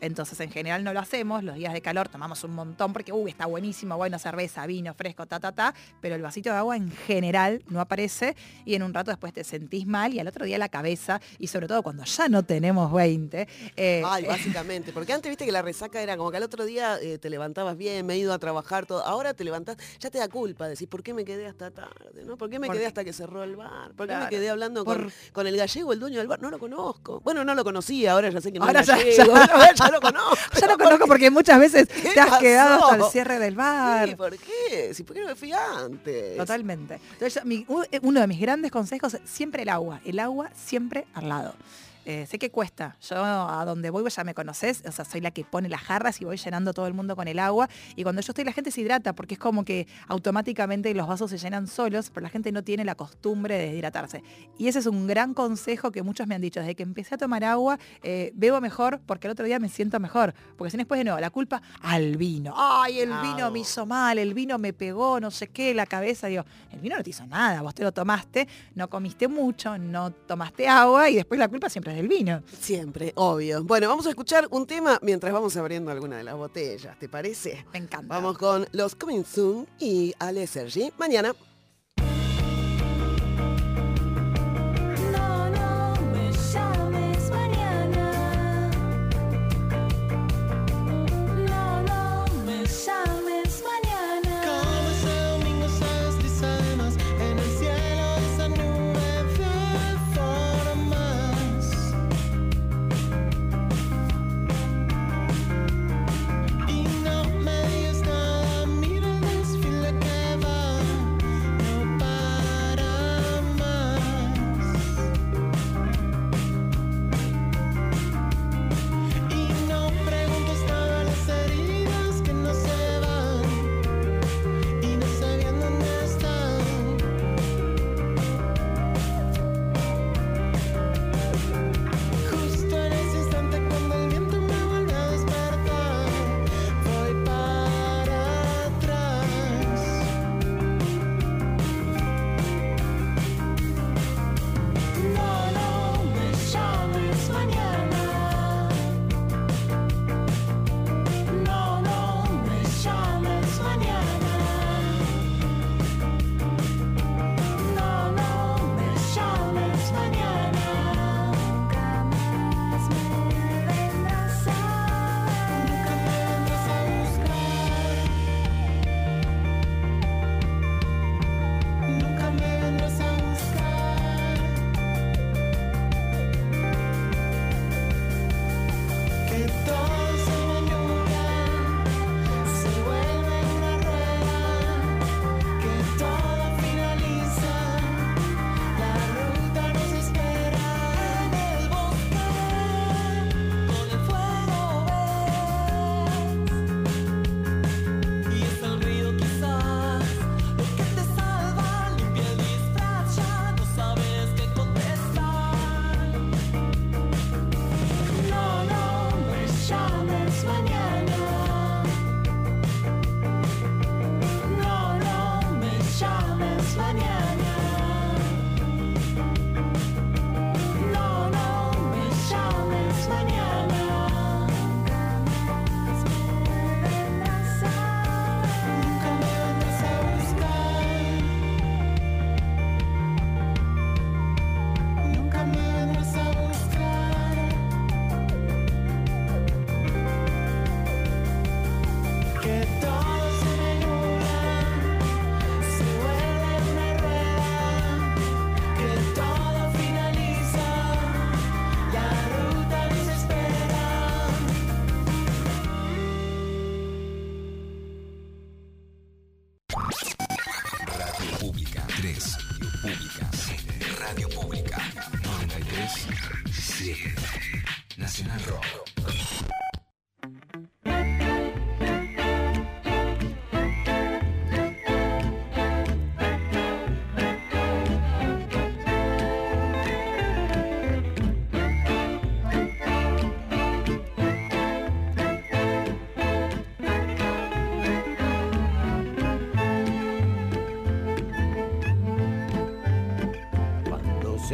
Entonces, en general no lo hacemos, los días de calor tomamos un montón porque, uy, está buenísimo, bueno, cerveza, vino, fresco, ta, ta, ta, pero el vasito de agua en general no aparece y en un rato después te sentís mal y al otro día la cabeza, y sobre todo cuando ya no tenemos 20. eh, Ay, eh, básicamente. Porque antes viste que la resaca era como que al otro día eh, te levantabas bien, me he ido a trabajar todo. Ahora te levantás, ya te da culpa decir, ¿por qué me quedé hasta tarde? ¿no? ¿Por qué me quedé hasta que cerró el bar? ¿Por qué me quedé hablando Por- con, con el gallego, el dueño del bar? No lo conozco. Bueno, no lo conocía, ahora ya sé que no Ahora es ya- gallego. ya- Ya, ya lo conozco. ya lo conozco porque muchas veces ¿Qué te has quedado hasta el cierre del bar. Sí, ¿Por qué? Si, ¿Por qué no me fui antes? Totalmente. Entonces, mi- uno de mis grandes consejos, siempre el agua. El agua siempre al lado. Eh, sé que cuesta. Yo a donde voy vos ya me conoces, o sea, soy la que pone las jarras y voy llenando todo el mundo con el agua. Y cuando yo estoy, la gente se hidrata porque es como que automáticamente los vasos se llenan solos, pero la gente no tiene la costumbre de hidratarse. Y ese es un gran consejo que muchos me han dicho. Desde que empecé a tomar agua, eh, bebo mejor porque el otro día me siento mejor. Porque si no después de nuevo, la culpa al vino. Ay, el vino me hizo mal, el vino me pegó, no sé qué, la cabeza. Digo, el vino no te hizo nada, vos te lo tomaste, no comiste mucho, no tomaste agua y después la culpa siempre es través del vino. Siempre, obvio. Bueno, vamos a escuchar un tema mientras vamos abriendo alguna de las botellas, ¿te parece? Me encanta. Vamos con los Coming Soon y Ale Sergi. Mañana.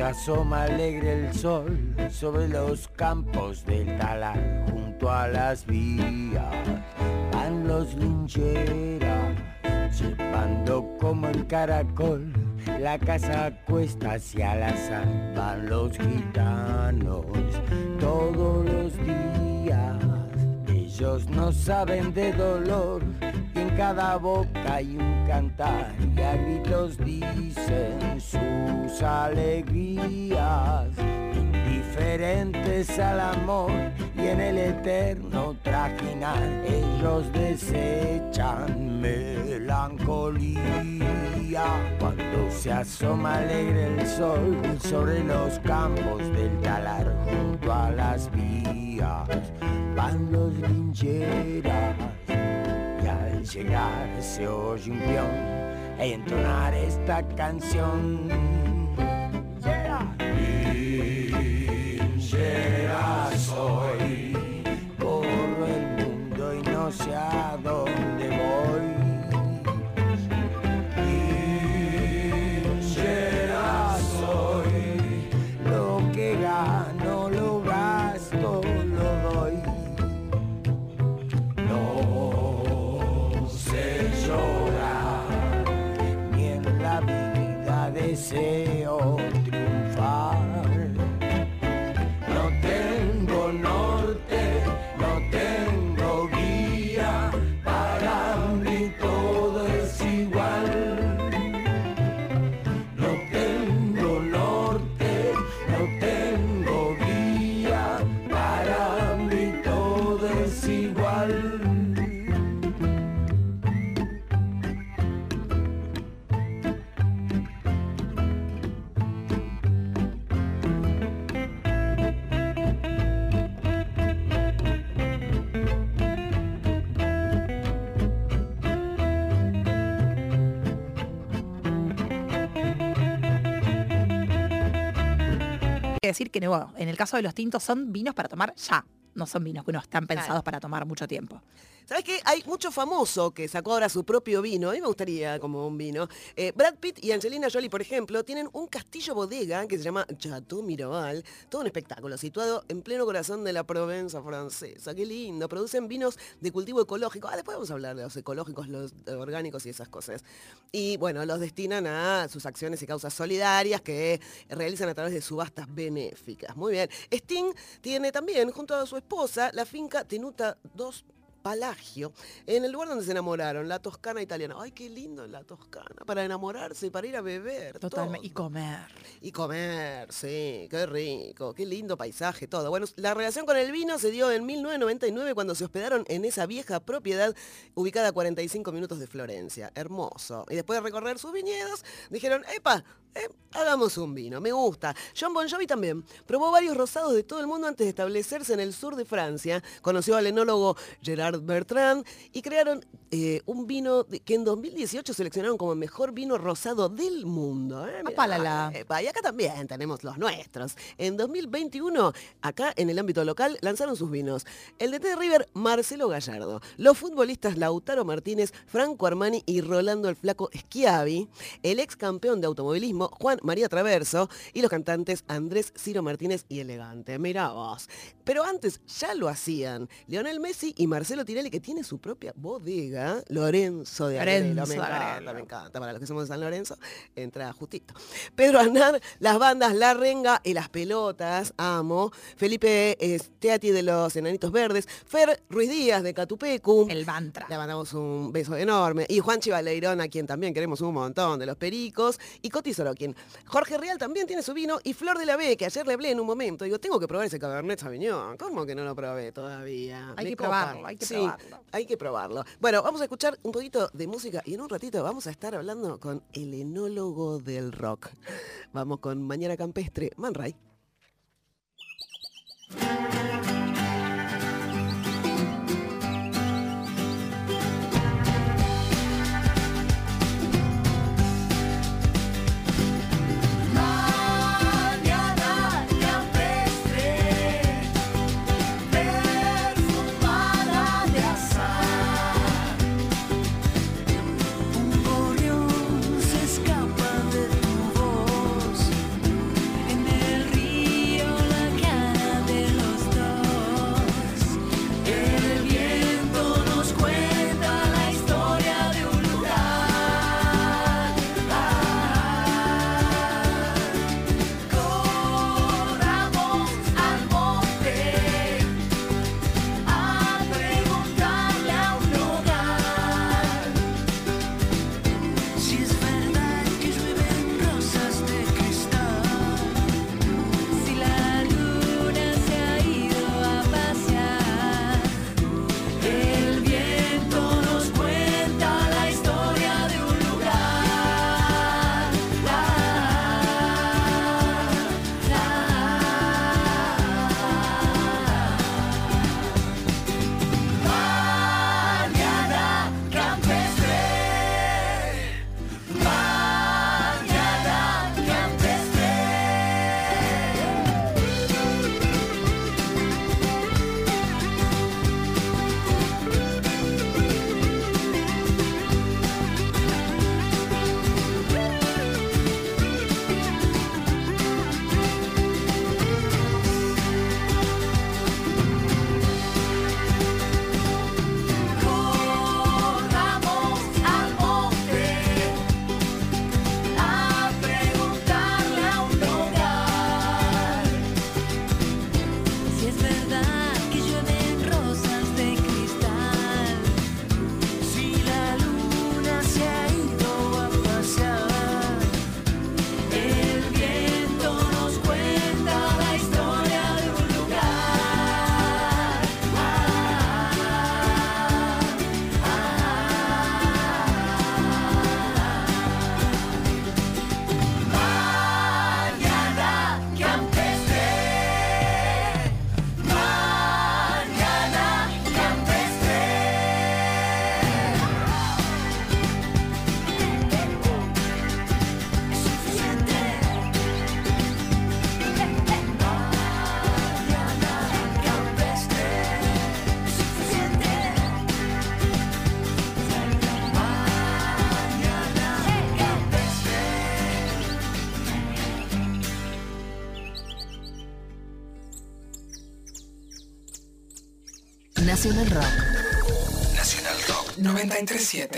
Asoma alegre el sol sobre los campos del talar, junto a las vías, van los lincheras, llevando como el caracol, la casa cuesta hacia la sal, van los gitanos todos los días. Ellos no saben de dolor cada boca hay un cantar y a gritos dicen sus alegrías, indiferentes al amor y en el eterno trajinar ellos desechan melancolía. Cuando se asoma alegre el sol sobre los campos del talar junto a las vías, van los lincheras llegar se oye un peón e entonar esta canción. Linchera soy, corro que decir que no, en el caso de los tintos son vinos para tomar ya. No son vinos que no están pensados Claro. para tomar mucho tiempo. ¿Sabes qué? Hay mucho famoso que sacó ahora su propio vino. A mí me gustaría como un vino. Eh, Brad Pitt y Angelina Jolie, por ejemplo, tienen un castillo bodega que se llama Chateau Miraval. Todo un espectáculo situado en pleno corazón de la Provenza francesa. Qué lindo. Producen vinos de cultivo ecológico. Ah, después vamos a hablar de los ecológicos, los orgánicos y esas cosas. Y bueno, los destinan a sus acciones y causas solidarias que realizan a través de subastas benéficas. Muy bien. Sting tiene también, junto a su esposa, la finca Tenuta 2 Palagio, en el lugar donde se enamoraron, la Toscana italiana. Ay, qué lindo la Toscana, para enamorarse, para ir a beber. Totalmente. Y comer. Y comer, sí, qué rico, qué lindo paisaje, todo. Bueno, la relación con el vino se dio en 1999 cuando se hospedaron en esa vieja propiedad ubicada a 45 minutos de Florencia. Hermoso. Y después de recorrer sus viñedos, dijeron, epa, eh, hagamos un vino, me gusta. John Bon Jovi también probó varios rosados de todo el mundo antes de establecerse en el sur de Francia. Conoció al enólogo Gerard Bertrand y crearon eh, un vino de- que en 2018 seleccionaron como el mejor vino rosado del mundo. ¿eh? Mirá, y acá también tenemos los nuestros. En 2021, acá en el ámbito local, lanzaron sus vinos. El de T River, Marcelo Gallardo. Los futbolistas Lautaro Martínez, Franco Armani y Rolando el Flaco Schiavi. El ex campeón de automovilismo, Juan María Traverso. Y los cantantes Andrés Ciro Martínez y Elegante. Mirá vos. Pero antes ya lo hacían. Lionel Messi y Marcelo Tinelli, que tiene su propia bodega. Lorenzo de Agrelo. Me Lorenzo de encanta, Agrelo. me encanta. Para los que somos de San Lorenzo, entra justito. Pedro Aznar, las bandas La Renga y Las Pelotas, amo. Felipe Teati de los Enanitos Verdes. Fer Ruiz Díaz de Catupecu. El Bantra. Le mandamos un beso enorme. Y Juan Chivaleirón, a quien también queremos un montón, de los Pericos. Y Coti Sorokin. Jorge Real también tiene su vino. Y Flor de la B, que ayer le hablé en un momento. Digo, tengo que probar ese Cabernet Sauvignon. ¿Cómo que no lo probé todavía? Hay Me que copa. probarlo, hay que Sí, probarlo. hay que probarlo. Bueno, vamos a escuchar un poquito de música y en un ratito vamos a estar hablando con el enólogo del rock. Vamos con Mañana Campestre, Man Ray. Nacional Rock. Nacional Rock 937.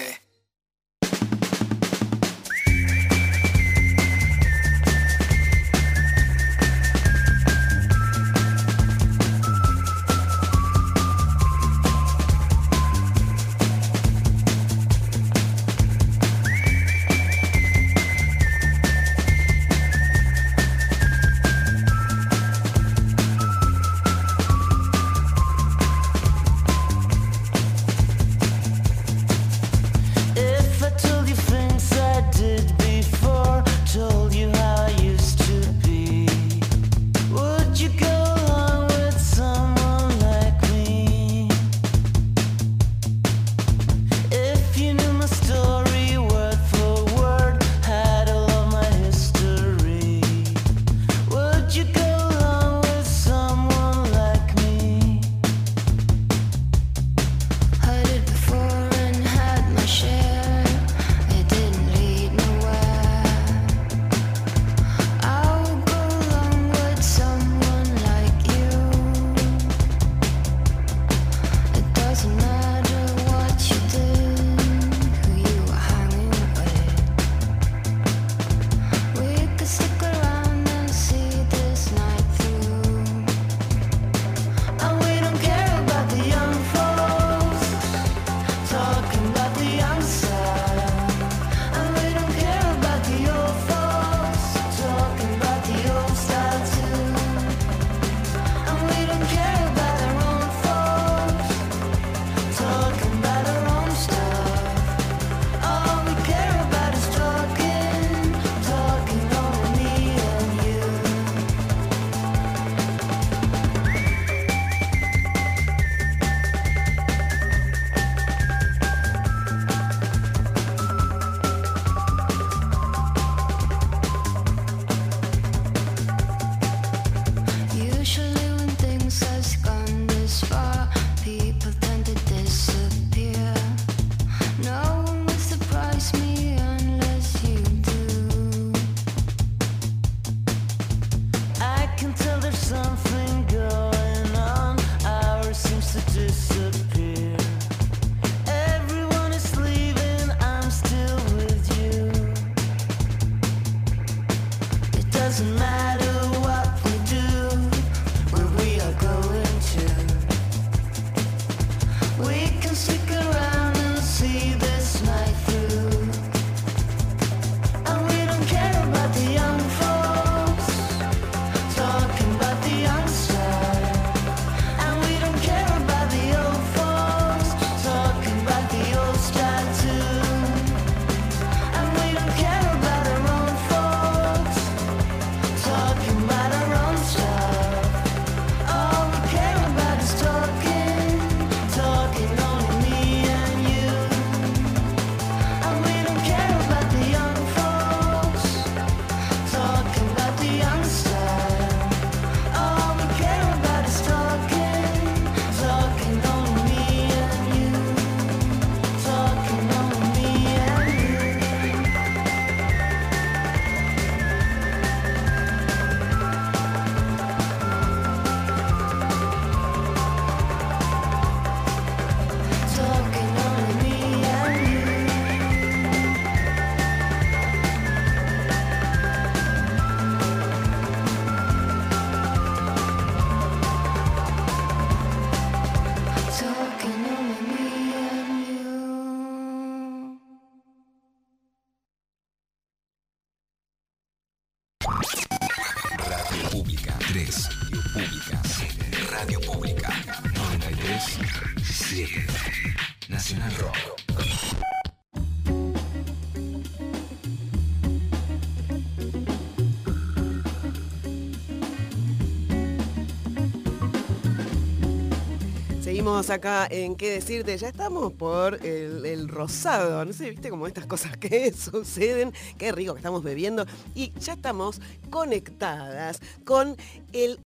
acá en qué decirte, ya estamos por el, el, rosado, no sé, viste como estas cosas que suceden, qué rico que estamos bebiendo. Y ya estamos conectadas con el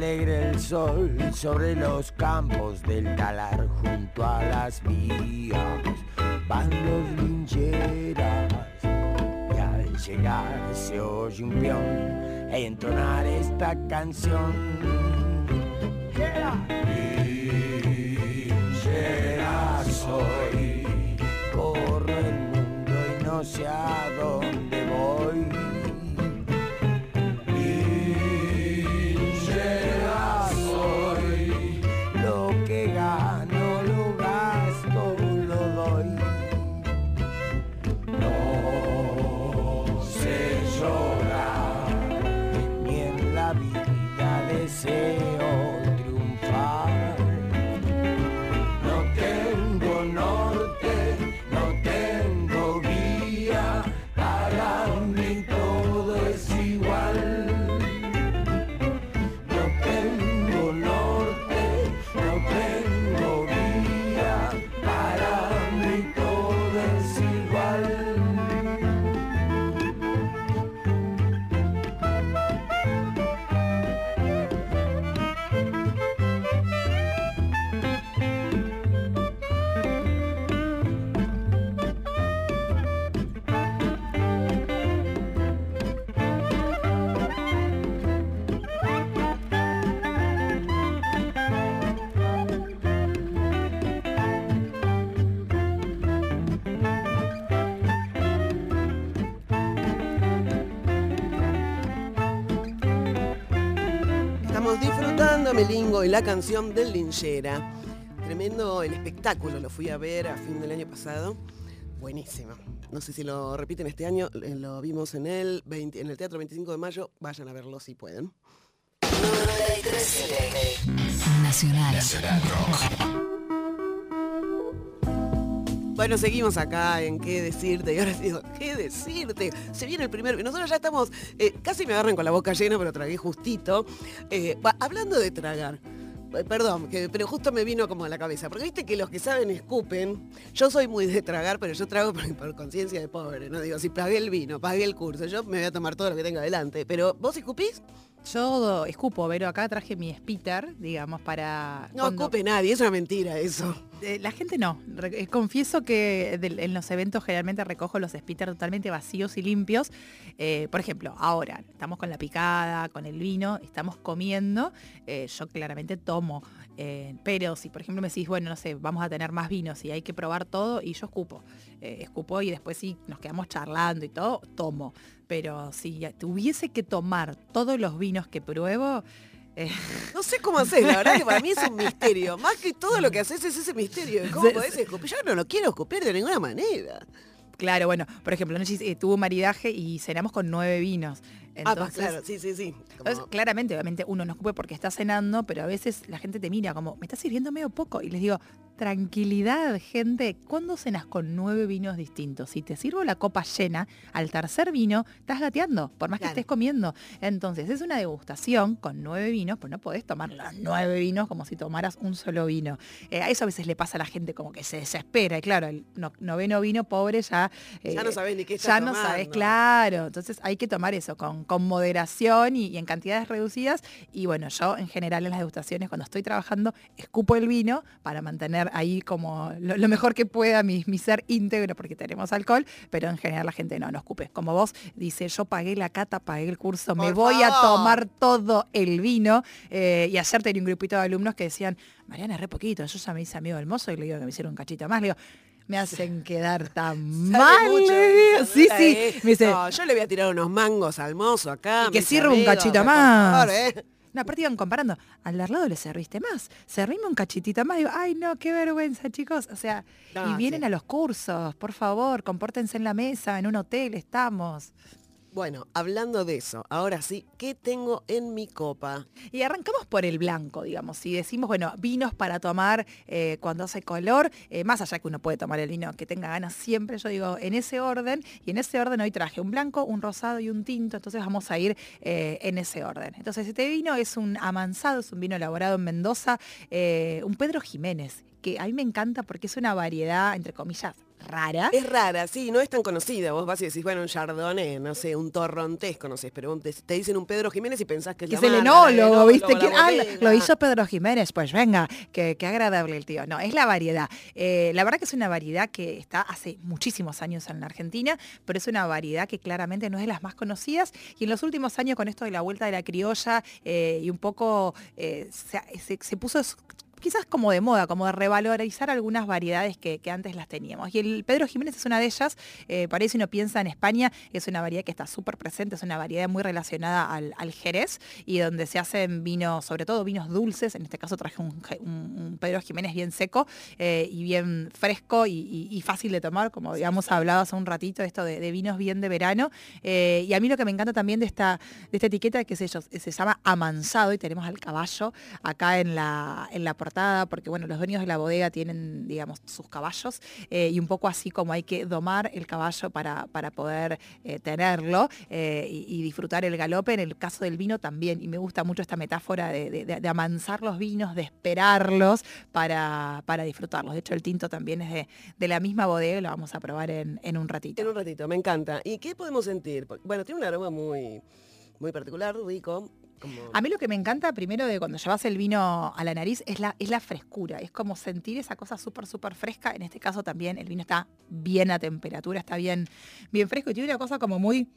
alegre el sol sobre los campos del talar junto a las vías. Van los lincheras y al llegar se oye un peón entonar esta canción. Soy, corro el mundo y no y la canción del Linchera. Tremendo el espectáculo, lo fui a ver a fin del año pasado. Buenísimo. No sé si lo repiten este año, eh, lo vimos en el, 20 en el Teatro 25 de Mayo. Vayan a verlo si pueden. Nacional. Bueno, seguimos acá en qué decirte. Y ahora digo, ¿qué decirte? Se viene el primero. Y nosotros ya estamos, eh, casi me agarran con la boca llena, pero tragué justito. Eh, hablando de tragar. eh, Perdón, que- pero justo me vino como a la cabeza. Porque viste que los que saben escupen. Yo soy muy de tragar, pero yo trago por, por conciencia de pobre. No digo, si pagué el vino, pagué el curso, yo me voy a tomar todo lo que tenga adelante. Pero, ¿vos escupís? Yo escupo, pero acá traje mi spitter, digamos, para... No cuando- escupe nadie, es una mentira eso. Eh, la gente no. Eh, confieso que en los eventos generalmente recojo los spitters totalmente vacíos y limpios. Eh, por ejemplo, ahora estamos con la picada, con el vino, estamos comiendo. yo claramente tomo. pero si por ejemplo me decís, bueno, no sé, vamos a tener más vinos y hay que probar todo, y yo escupo. Escupo y después sí nos quedamos charlando y todo, tomo. Pero si tuviese que tomar todos los vinos que pruebo, eh, No sé cómo haces, la verdad que para mí es un misterio. Más que todo lo que haces es ese misterio. ¿Cómo podés escupir? Yo no lo quiero escupir de ninguna manera. Claro, bueno, por ejemplo, anoche eh, tuvo maridaje y cenamos con nueve vinos. ah, Entonces, pues claro, sí, sí, sí. Como- entonces, claramente, obviamente, uno no escupe porque está cenando, pero a veces la gente te mira como, me está sirviendo medio poco. Y les digo, tranquilidad, gente, ¿cuándo cenas con nueve vinos distintos? Si te sirvo la copa llena, al tercer vino estás gateando, por más que estés comiendo. Entonces, es una degustación con nueve vinos, pero no podés tomar los nueve vinos como si tomaras un solo vino. Eh, a eso a veces le pasa a la gente como que se desespera. Y claro, el no- noveno vino pobre ya... Ya eh, no sabés ni qué Ya estás no sabes, tomando. claro. Entonces hay que tomar eso con, con moderación y, y en cantidades reducidas. Y bueno, yo en general en las degustaciones, cuando estoy trabajando, escupo el vino para mantener ahí como lo, lo mejor que pueda mi, mi ser íntegro, porque tenemos alcohol, pero en general la gente no, no escupe. Como vos, dice, yo pagué la cata, pagué el curso, me voy a tomar todo el vino. Eh, y ayer tenía un grupito de alumnos que decían, Mariana, re poquito, yo ya me hice amigo del mozo y le digo que me hicieron un cachito más. Le digo, me hacen quedar tan mal. Sí, sí. Me dice, no, yo le voy a tirar unos mangos al mozo acá. y que sirva un cachito por más. favor, ¿eh? No, aparte iban comparando. Al de al lado le serviste más. Servime un cachitito más. Digo, ay, no, qué vergüenza, chicos. O sea, No, y vienen sí. a los cursos, por favor, compórtense en la mesa, en un hotel estamos. Bueno, hablando de eso, ahora sí, ¿qué tengo en mi copa? Y arrancamos por el blanco, digamos. Si decimos, bueno, vinos para tomar eh, cuando hace color, eh, más allá que uno puede tomar el vino que tenga ganas siempre, yo digo, en ese orden, y en ese orden hoy traje un blanco, un rosado y un tinto, entonces vamos a ir eh, en ese orden. Entonces este vino es un amansado, es un vino elaborado en Mendoza, un Pedro Jiménez, que a mí me encanta porque es una variedad, entre comillas, rara. Es rara, sí, no es tan conocida. Vos vas y decís, bueno, un Chardonnay, no sé, un Torrontés conoces, pero te, te dicen un Pedro Jiménez y pensás que es que la es el enólogo, ¿viste? Que, ah, lo- hizo Pedro Jiménez, pues venga, qué, qué agradable el tío. No, es la variedad. Eh, la verdad que es una variedad que está hace muchísimos años en la Argentina, pero es una variedad que claramente no es de las más conocidas. Y en los últimos años, con esto de la vuelta de la criolla eh, y un poco eh, se, se- se puso quizás como de moda, como de revalorizar algunas variedades que, que antes las teníamos. Y el Pedro Jiménez es una de ellas, eh, para eso uno piensa en España, es una variedad que está súper presente, es una variedad muy relacionada al, al Jerez y donde se hacen vinos, sobre todo vinos dulces, en este caso traje un, je- un- un Pedro Jiménez bien seco eh, y bien fresco y, y- y fácil de tomar, como habíamos hablado hace un ratito, esto de, de vinos bien de verano. Eh, y a mí lo que me encanta también de esta, de esta etiqueta, que se llama Amansado y tenemos al caballo acá en la, en la portada, porque bueno, los dueños de la bodega tienen, digamos, sus caballos eh, y un poco así como hay que domar el caballo para, para poder eh, tenerlo eh, y, disfrutar el galope. En el caso del vino también, y me gusta mucho esta metáfora de, amansar los vinos, de esperarlos para, para disfrutarlos. De hecho, el tinto también es de, de la misma bodega y lo vamos a probar en, en un ratito. En un ratito, me encanta. ¿Y qué podemos sentir? Bueno, tiene un aroma muy, muy particular, rico. A mí lo que me encanta primero de cuando llevas el vino a la nariz es la, es la frescura, es como sentir esa cosa súper, súper fresca. En este caso también el vino está bien a temperatura, está bien, bien fresco y tiene una cosa como muy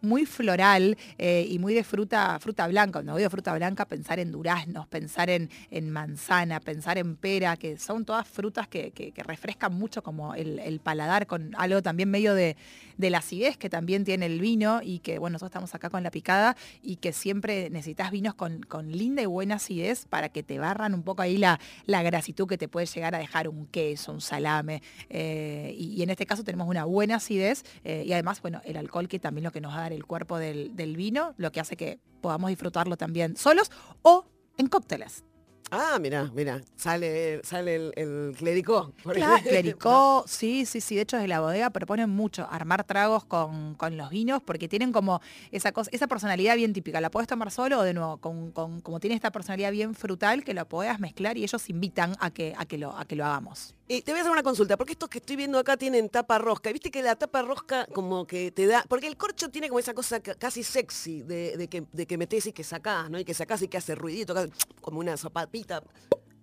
muy floral eh, y muy de fruta, fruta blanca. Cuando digo fruta blanca, pensar en duraznos, pensar en, en manzana, pensar en pera, que son todas frutas que, que- refrescan mucho como el, el paladar con algo también medio de, de la acidez que también tiene el vino y que, bueno, nosotros estamos acá con la picada y que siempre necesitas vinos con, con linda y buena acidez para que te barran un poco ahí la, la grasitud que te puede llegar a dejar un queso, un salame. eh, y, en este caso tenemos una buena acidez eh, y además, bueno, el alcohol que también lo que nos va el cuerpo del vino, lo que hace que podamos disfrutarlo también solos o en cócteles. Ah, mira, mira, sale, sale el, el clericó. Claro, clericó, sí, sí, sí. De hecho, desde la bodega proponen mucho armar tragos con, con los vinos porque tienen como esa cosa, esa personalidad bien típica. La puedes tomar solo o de nuevo, con, con- como tiene esta personalidad bien frutal, que lo puedas mezclar y ellos invitan a que, a que, lo, a que lo hagamos. Y te voy a hacer una consulta, porque estos que estoy viendo acá tienen tapa rosca. ¿Viste que la tapa rosca como que te da... Porque el corcho tiene como esa cosa ca- casi sexy de, de que, de que metés y que sacás, ¿no? Y que sacás y que hace ruidito, como una sopapita.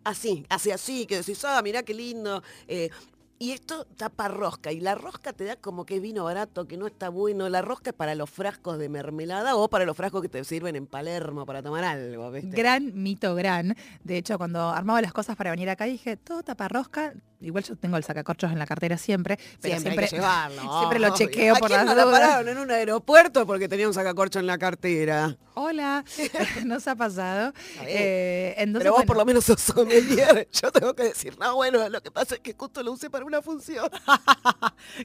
Así, así, que decís, ah, mirá qué lindo. eh, y esto tapa rosca. Y la rosca te da como que vino barato, que no está bueno. La rosca es para los frascos de mermelada o para los frascos que te sirven en Palermo para tomar algo. Gran mito, gran. De hecho, cuando armaba las cosas para venir acá, dije, todo taparrosca. Igual yo tengo el sacacorchos en la cartera siempre, pero Siempre, siempre, llevarlo. siempre lo chequeo ¿A por quién las dudas. pararon en un aeropuerto porque tenía un sacacorcho en la cartera? Hola, nos ha pasado. Eh, entonces, Pero vos bueno, por lo menos sos sommelier. Yo tengo que decir, no, bueno, lo que pasa es que justo lo usé para una función.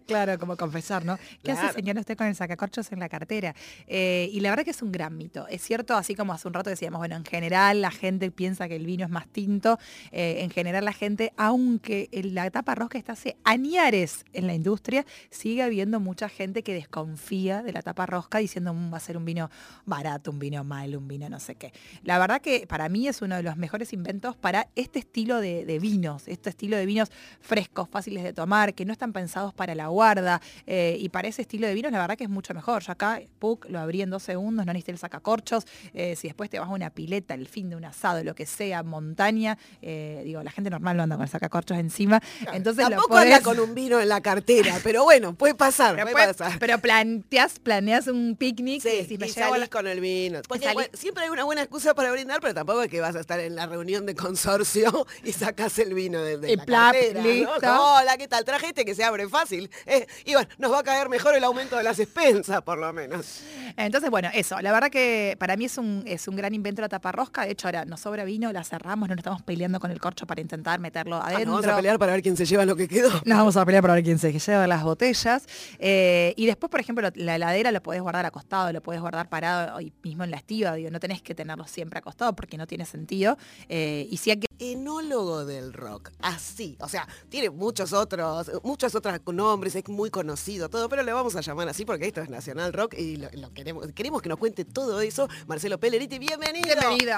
Claro, como confesar, ¿no? ¿Qué hace Claro. señora usted con el sacacorchos en la cartera? Eh, y la verdad que es un gran mito. Es cierto, así como hace un rato decíamos, bueno, en general la gente piensa que el vino es más tinto. eh, en general la gente, aunque el- la tapa rosca está hace añares en la industria, sigue habiendo mucha gente que desconfía de la tapa rosca diciendo "Mm, va a ser un vino barato, un vino malo, un vino no sé qué. La verdad que para mí es uno de los mejores inventos para este estilo de, vinos, este estilo de vinos frescos, fáciles de tomar, que no están pensados para la guarda. eh, y para ese estilo de vinos, la verdad que es mucho mejor. Yo acá, Puc, lo abrí en dos segundos, no necesité el sacacorchos. eh, si después te vas a una pileta, el fin de un asado, lo que sea, montaña, eh, digo, la gente normal no anda con el sacacorchos encima. Entonces lo Tampoco anda con un vino en la cartera, pero bueno, puede pasar, pero, puede puede- pasar. pero planteas, planeas un picnic y decís, me y salís la- con el vino. Porque, salí- bueno, siempre hay una buena excusa para brindar, pero tampoco es que vas a estar en la reunión de consorcio y sacás el vino de, de Y la plap, cartera, listo. Hola, ¿qué tal? Traje este que se abre fácil. Eh, y bueno, nos va a caer mejor el aumento de las expensas, por lo menos. Entonces, bueno, eso, la verdad que para mí es un, es un gran invento la taparrosca. De hecho, ahora nos sobra vino, la cerramos, no nos estamos peleando con el corcho para intentar meterlo Ah, adentro. nos vamos a pelear para ver quién se lleva lo que quedó. Nos vamos a pelear para ver quién se lleva las botellas. Eh, y después, por ejemplo, la heladera lo podés guardar acostado, lo podés guardar parado ahí mismo en la estiva. Digo, no tenés que tenerlo siempre acostado porque no tiene sentido. Eh, y si hay que Enólogo del rock, así, o sea, tiene muchos otros, muchos otros nombres, es muy conocido todo, pero le vamos a llamar así porque esto es Nacional Rock y lo, lo queremos, queremos que nos cuente todo eso. Marcelo Pelleriti, bienvenido. Bienvenido.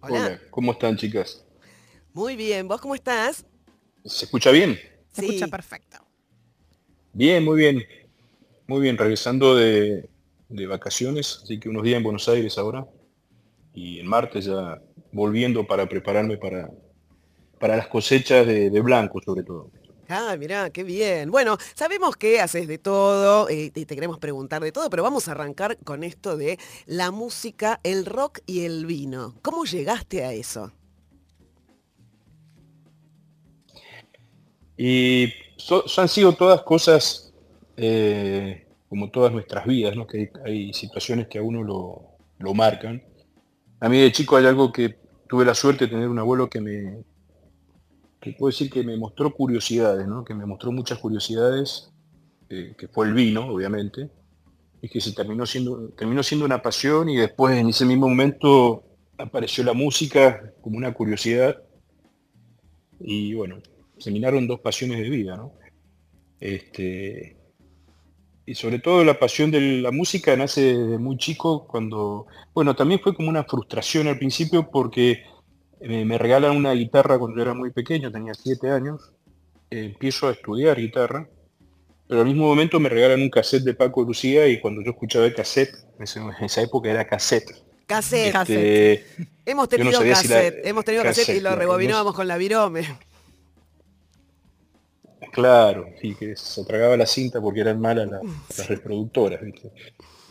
Hola. Hola, ¿cómo están chicas? Muy bien, ¿vos cómo estás? ¿Se escucha bien? Se escucha perfecto. Bien, muy bien. Muy bien, regresando de, de vacaciones, así que unos días en Buenos Aires ahora. Y el martes ya volviendo para prepararme para, para las cosechas de, de blanco sobre todo. Ah, mirá, qué bien. Bueno, sabemos que haces de todo eh, y te queremos preguntar de todo, pero vamos a arrancar con esto de la música, el rock y el vino. ¿Cómo llegaste a eso? Y so- so han sido todas cosas eh, como todas nuestras vidas, ¿no? Que hay, hay situaciones que a uno lo, lo marcan. A mí de chico hay algo que tuve la suerte de tener un abuelo que me, que puedo decir que me mostró curiosidades, ¿no? Que me mostró muchas curiosidades, eh, que fue el vino, obviamente, y que se terminó siendo, terminó siendo una pasión y después en ese mismo momento apareció la música como una curiosidad y bueno, se minaron dos pasiones de vida, ¿no? Este, y sobre todo la pasión de la música nace desde muy chico cuando, bueno, también fue como una frustración al principio porque me, me regalan una guitarra cuando yo era muy pequeño, tenía siete años, eh, empiezo a estudiar guitarra, pero al mismo momento me regalan un cassette de Paco Lucía y cuando yo escuchaba el cassette, en esa época era cassette. Cassette. Este, Hemos yo no tenido si la- cassette, hemos tenido cassette, y cassette, lo claro, rebobinábamos con la virome. Claro, sí, que se tragaba la cinta porque eran malas la- las reproductoras, ¿viste?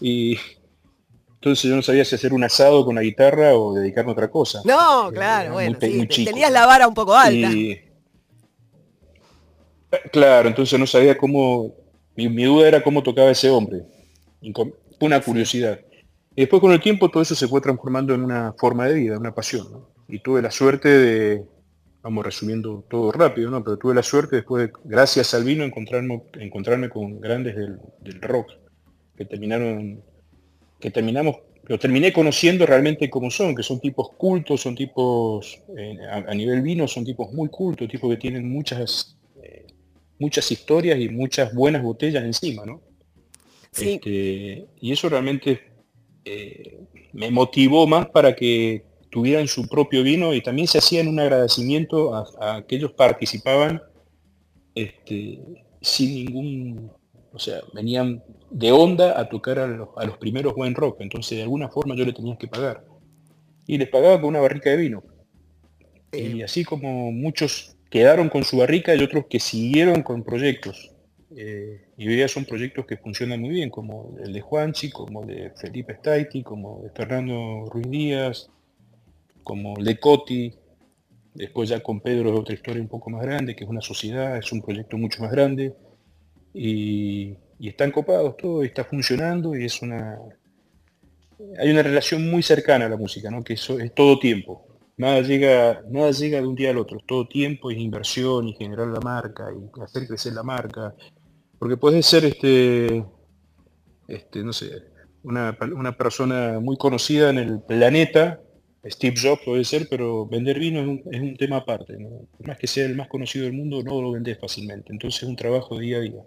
Y entonces yo no sabía si hacer un asado con la guitarra o dedicarme a otra cosa. No, claro, muy bueno, sí, tenías la vara un poco alta. Y- eh, claro, entonces no sabía cómo, mi, mi duda era cómo tocaba ese hombre. Y una curiosidad. Y después con el tiempo todo eso se fue transformando en una forma de vida, una pasión. ¿no? Y tuve la suerte de, vamos resumiendo todo rápido, ¿no? Pero tuve la suerte después, de, gracias al vino, encontrarme, encontrarme con grandes del, del rock, que terminaron, que terminamos, lo terminé conociendo realmente como son, que son tipos cultos, son tipos, eh, a, a nivel vino, son tipos muy cultos, tipos que tienen muchas, eh, muchas historias y muchas buenas botellas encima, ¿no? Sí. Este, y eso realmente eh, me motivó más para que tuvieran su propio vino y también se hacían un agradecimiento a, a que ellos participaban este, sin ningún, o sea, venían de onda a tocar a los, a los primeros buen rock, entonces de alguna forma yo le tenía que pagar. Y les pagaba con una barrica de vino. Y así como muchos quedaron con su barrica y otros que siguieron con proyectos. Eh, y hoy día son proyectos que funcionan muy bien, como el de Juanchi, como el de Felipe Staiti, como de Fernando Ruiz Díaz, como Coti. Después ya con Pedro es otra historia un poco más grande, que es una sociedad, es un proyecto mucho más grande. Y, están copados todos, y está funcionando y es una... Hay una relación muy cercana a la música, ¿no? Que eso es todo tiempo. Nada llega, nada llega de un día al otro, todo tiempo, es inversión y generar la marca y hacer crecer la marca. Porque puedes ser este, este, no sé, una, una persona muy conocida en el planeta, Steve Jobs puede ser, pero vender vino es un, es un tema aparte. ¿no? Por más que sea el más conocido del mundo, no lo vendés fácilmente. Entonces es un trabajo día a día.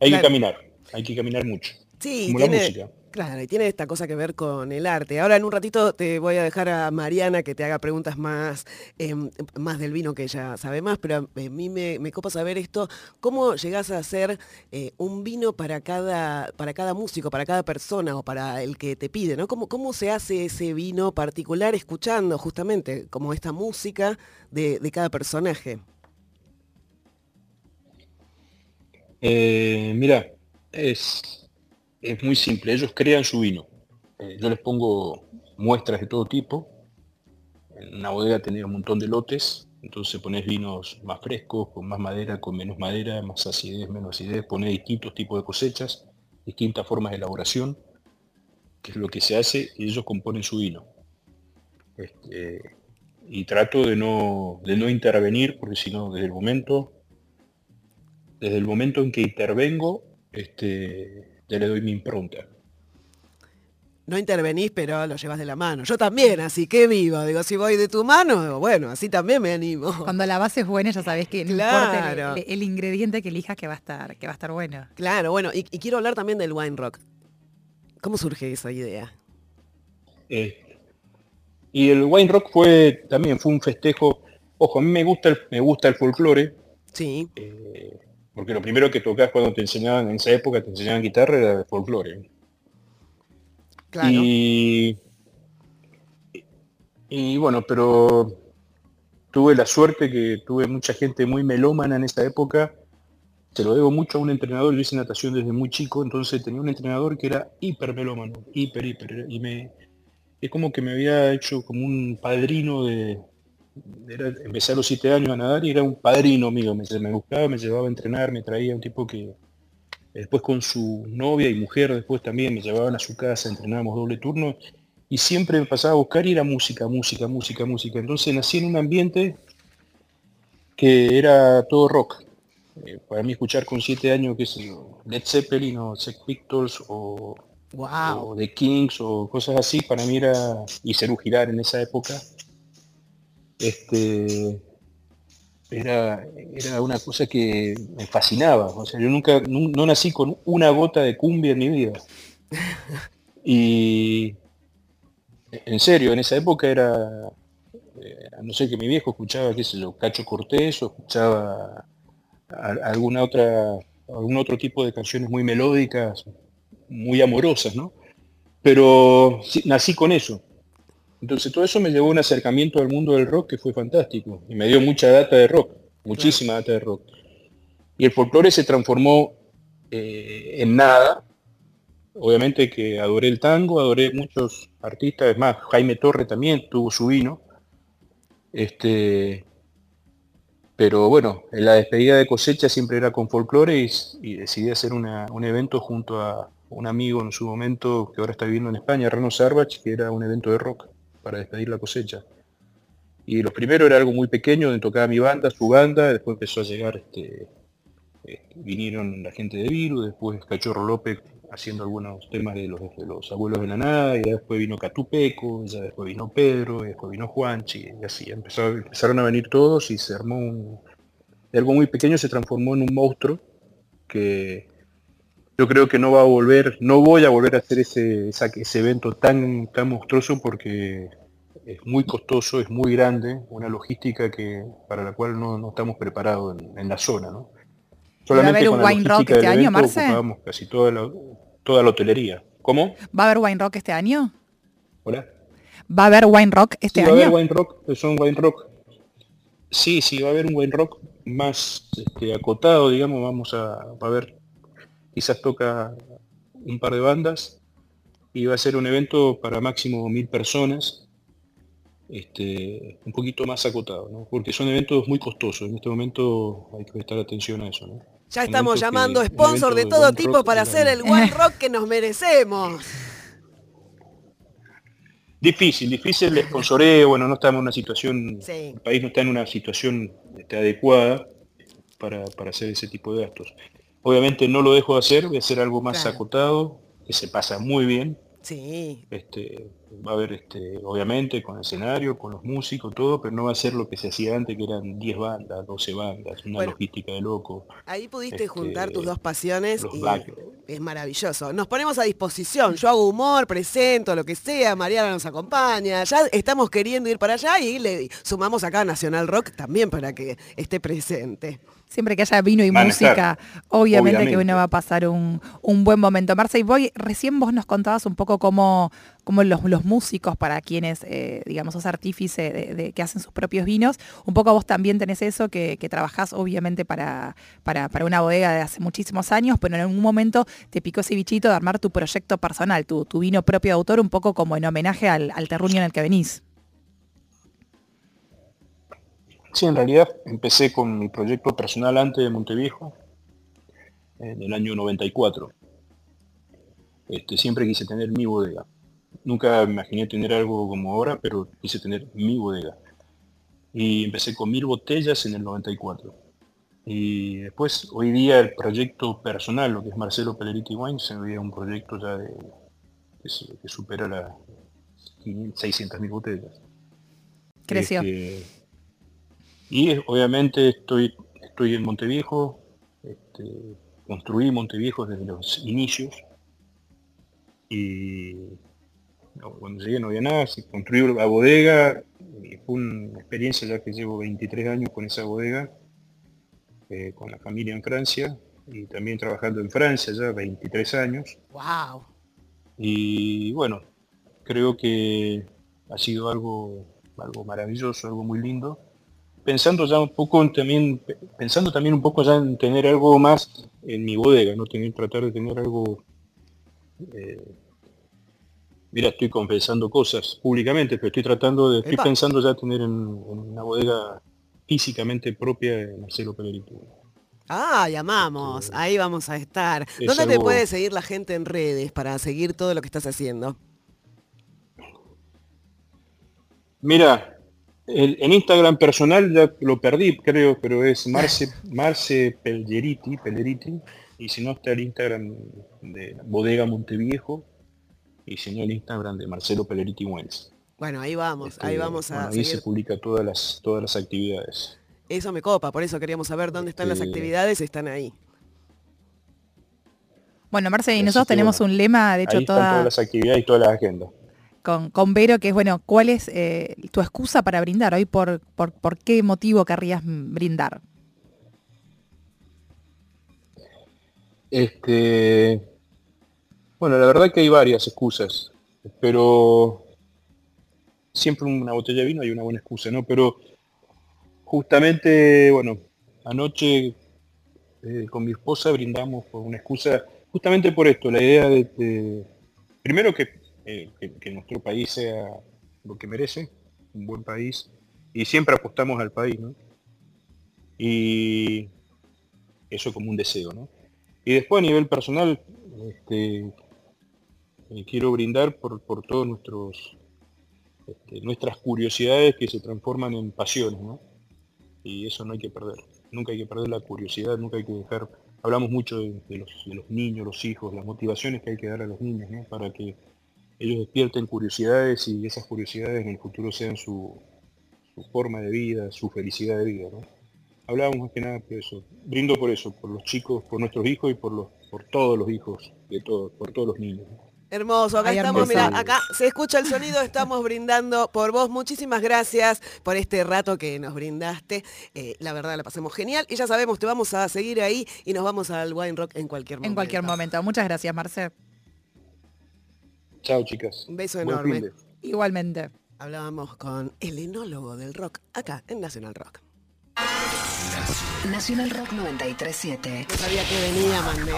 Hay Claro. que caminar, hay que caminar mucho. Sí, como la música. Claro, y tiene esta cosa que ver con el arte. Ahora en un ratito te voy a dejar a Mariana que te haga preguntas más, em, más del vino que ella sabe más, pero a mí me, me copa saber esto, ¿cómo llegás a hacer eh, un vino para cada, para cada músico, para cada persona o para el que te pide. ¿Cómo, ¿Cómo se hace ese vino particular escuchando justamente como esta música de, de cada personaje? Eh, mira, es, es muy simple. Ellos crean su vino. Eh, yo les pongo muestras de todo tipo. En una bodega tenés un montón de lotes. Entonces pones vinos más frescos, con más madera, con menos madera, más acidez, menos acidez. Pones distintos tipos de cosechas, distintas formas de elaboración, que es lo que se hace, y ellos componen su vino. Este, y trato de no, de no intervenir, porque si no, desde el momento desde el momento en que intervengo, este, ya le doy mi impronta. No intervenís, pero lo llevas de la mano. Yo también, así que vivo. Digo, si voy de tu mano, bueno, así también me animo. Cuando la base es buena, ya sabés que no importa el- Claro. el, el ingrediente que elijas que va a estar, que va a estar bueno. Claro, bueno, y, y quiero hablar también del wine rock. ¿Cómo surge esa idea? Eh, y el wine rock fue también fue un festejo. Ojo, a mí me gusta el, me gusta el folclore, Sí. Eh, porque lo primero que tocas cuando te enseñaban, en esa época te enseñaban guitarra era de folclore. Claro. Y, y bueno, pero tuve la suerte que tuve mucha gente muy melómana en esa época. Se lo debo mucho a un entrenador, yo hice natación desde muy chico, entonces tenía un entrenador que era hiper melómano, hiper, hiper, y me, es como que me había hecho como un padrino de, era, empecé a los siete años a nadar y era un padrino mío, me, me buscaba, me llevaba a entrenar, me traía un tipo que después con su novia y mujer después también me llevaban a su casa, entrenábamos doble turno y siempre me pasaba a buscar y era música, música, música, música. Entonces nací en un ambiente que era todo rock. Eh, para mí escuchar con siete años, qué sé yo, Led Zeppelin o Sex Pistols o, o The Kings o cosas así, para mí era, y Cerú Girar en esa época, este, era, era una cosa que me fascinaba. O sea, yo nunca, nu- no nací con una gota de cumbia en mi vida. Y en serio, en esa época era, eh, no sé que mi viejo escuchaba, qué sé yo, Cacho Cortés o escuchaba a- alguna otra, algún otro tipo de canciones muy melódicas, muy amorosas, ¿no? Pero sí, nací con eso. Entonces todo eso me llevó a un acercamiento al mundo del rock que fue fantástico y me dio mucha data de rock, muchísima data de rock. Y el folclore se transformó eh, en nada. Obviamente que adoré el tango, adoré muchos artistas, es más, Jaime Torre también tuvo su vino. Este, pero bueno, en la despedida de cosecha siempre era con folclore y, y decidí hacer una- un evento junto a un amigo en su momento que ahora está viviendo en España, Reno Sarbach, que era un evento de rock para despedir la cosecha. Y lo primero era algo muy pequeño, donde tocaba mi banda, su banda, después empezó a llegar, este, eh, vinieron la gente de Virus, después Cachorro López haciendo algunos temas de los, de los abuelos de la nada, y después vino Catupeco, ya después vino Pedro, y después vino Juanchi, y así, empezaron a venir todos y se armó un, algo muy pequeño se transformó en un monstruo que yo creo que no va a volver, no voy a volver a hacer ese, ese evento tan, tan monstruoso porque es muy costoso, es muy grande, una logística que para la cual no, no estamos preparados en, en la zona, ¿no? ¿Y va a haber un wine rock este año, Marce? casi toda la, toda la hotelería. ¿Cómo? ¿Va a haber Wine Rock este año? Hola. ¿Va a haber Wine Rock este Sí, va a año? haber wine rock, es un wine rock. Sí, sí, va a haber un wine rock más este, acotado, digamos, vamos a, va a haber, quizás toca un par de bandas y va a ser un evento para máximo mil personas, este, un poquito más acotado, ¿no? Porque son eventos muy costosos, en este momento hay que prestar atención a eso, ¿no? Ya estamos que- llamando un sponsor de todo tipo rock para hacer el one rock que nos merecemos. Difícil, difícil el sponsoreo, bueno, no estamos en una situación, Sí. el país no está en una situación este, adecuada para, para hacer ese tipo de gastos. Obviamente no lo dejo de hacer, voy a hacer algo más Claro. acotado, que se pasa muy bien. Sí. Este, va a haber, este, obviamente, con escenario, con los músicos, todo, pero no va a ser lo que se hacía antes, que eran 10 bandas, 12 bandas, una Bueno. logística de loco. Ahí pudiste Este, juntar tus dos pasiones y back- es maravilloso. Nos ponemos a disposición. Yo hago humor, presento, lo que sea. Mariana nos acompaña. Ya estamos queriendo ir para allá y le sumamos acá a Nacional Rock también para que esté presente. Siempre que haya vino y música, obviamente, que uno va a pasar un, un buen momento. Marce, y voy, recién vos nos contabas un poco cómo, cómo los, los músicos, para quienes, eh, digamos, sos artífice de, de- que hacen sus propios vinos, un poco vos también tenés eso, que, que trabajás obviamente para, para, para una bodega de hace muchísimos años, pero en algún momento te picó ese bichito de armar tu proyecto personal, tu, tu vino propio de autor, un poco como en homenaje al, al terruño en el que venís. Sí, en realidad empecé con mi proyecto personal antes de Monteviejo, en el año 94. Este, siempre quise tener mi bodega. Nunca imaginé tener algo como ahora, pero quise tener mi bodega. Y empecé con mil botellas en el 94. Y después, hoy día, el proyecto personal, lo que es Marcelo Pelleriti Wines, hoy día es un proyecto ya de, que, su- que supera las 600 mil botellas. Creció. Este, y obviamente estoy, estoy en Monteviejo, este, construí Monteviejo desde los inicios y cuando llegué no había nada, se construyó la bodega y fue una experiencia ya que llevo 23 años con esa bodega. eh, con la familia en Francia y también trabajando en Francia ya 23 años. Wow. Y bueno, creo que ha sido algo, algo maravilloso, algo muy lindo. Pensando ya un poco en también, pensando también un poco ya en tener algo más en mi bodega, no tener, tratar de tener algo. eh, mira, estoy confesando cosas públicamente, pero estoy tratando de, estoy pensando ya tener en, en una bodega físicamente propia de Marcelo Pellerito. Ah, llamamos, ahí vamos a estar. es ¿Dónde te puede seguir la gente en redes para seguir todo lo que estás haciendo? Mira, el- en Instagram personal ya lo perdí, creo, pero es Marce, Marce Pelleriti, Pelleriti, y si no está el Instagram de Bodega Monteviejo, y si no el Instagram de Marcelo Pelleriti Wells. Bueno, ahí vamos, ahí Eh, vamos a bueno, ahí se publica todas las, todas las actividades. Eso me copa, por eso queríamos saber dónde están las Este- actividades, están ahí. Bueno, Marce, y nosotros tenemos bueno, un lema, de hecho, ahí están toda todas las actividades y todas las agendas. Con, con Vero, que es, bueno, ¿cuál es eh, tu excusa para brindar? Hoy, por, por, ¿por qué motivo querrías brindar? Este, bueno, la verdad que hay varias excusas, pero siempre una botella de vino hay una buena excusa, ¿no? Pero justamente, bueno, anoche eh, con mi esposa brindamos por una excusa, justamente por esto, la idea de, de- primero que, eh, que, nuestro país sea lo que merece, un buen país, y siempre apostamos al país, ¿no? Y eso como un deseo, ¿no? Y después a nivel personal, este, eh, quiero brindar por, por todos nuestros este, nuestras curiosidades que se transforman en pasiones, ¿no? Y eso no hay que perder. Nunca hay que perder la curiosidad, nunca hay que dejar. Hablamos mucho de, de los, de los niños, los hijos, las motivaciones que hay que dar a los niños, ¿no? Para que ellos despierten curiosidades y esas curiosidades en el futuro sean su, su forma de vida, su felicidad de vida, ¿no? Hablábamos más que nada por eso. Brindo por eso, por los chicos, por nuestros hijos y por los, por todos los hijos de todos, por todos los niños. Hermoso, acá Ay, estamos, mira, acá se escucha el sonido, estamos brindando por vos. Muchísimas gracias por este rato que nos brindaste. Eh, la verdad la pasamos genial y ya sabemos, te vamos a seguir ahí y nos vamos al Wine Rock en cualquier momento. En cualquier momento. Muchas gracias, Marce. Chao, chicas. Un beso Buen enorme. Igualmente. Hablábamos con el enólogo del rock acá en Nacional Rock. Nacional Rock 937. No sabía que venía, mandé.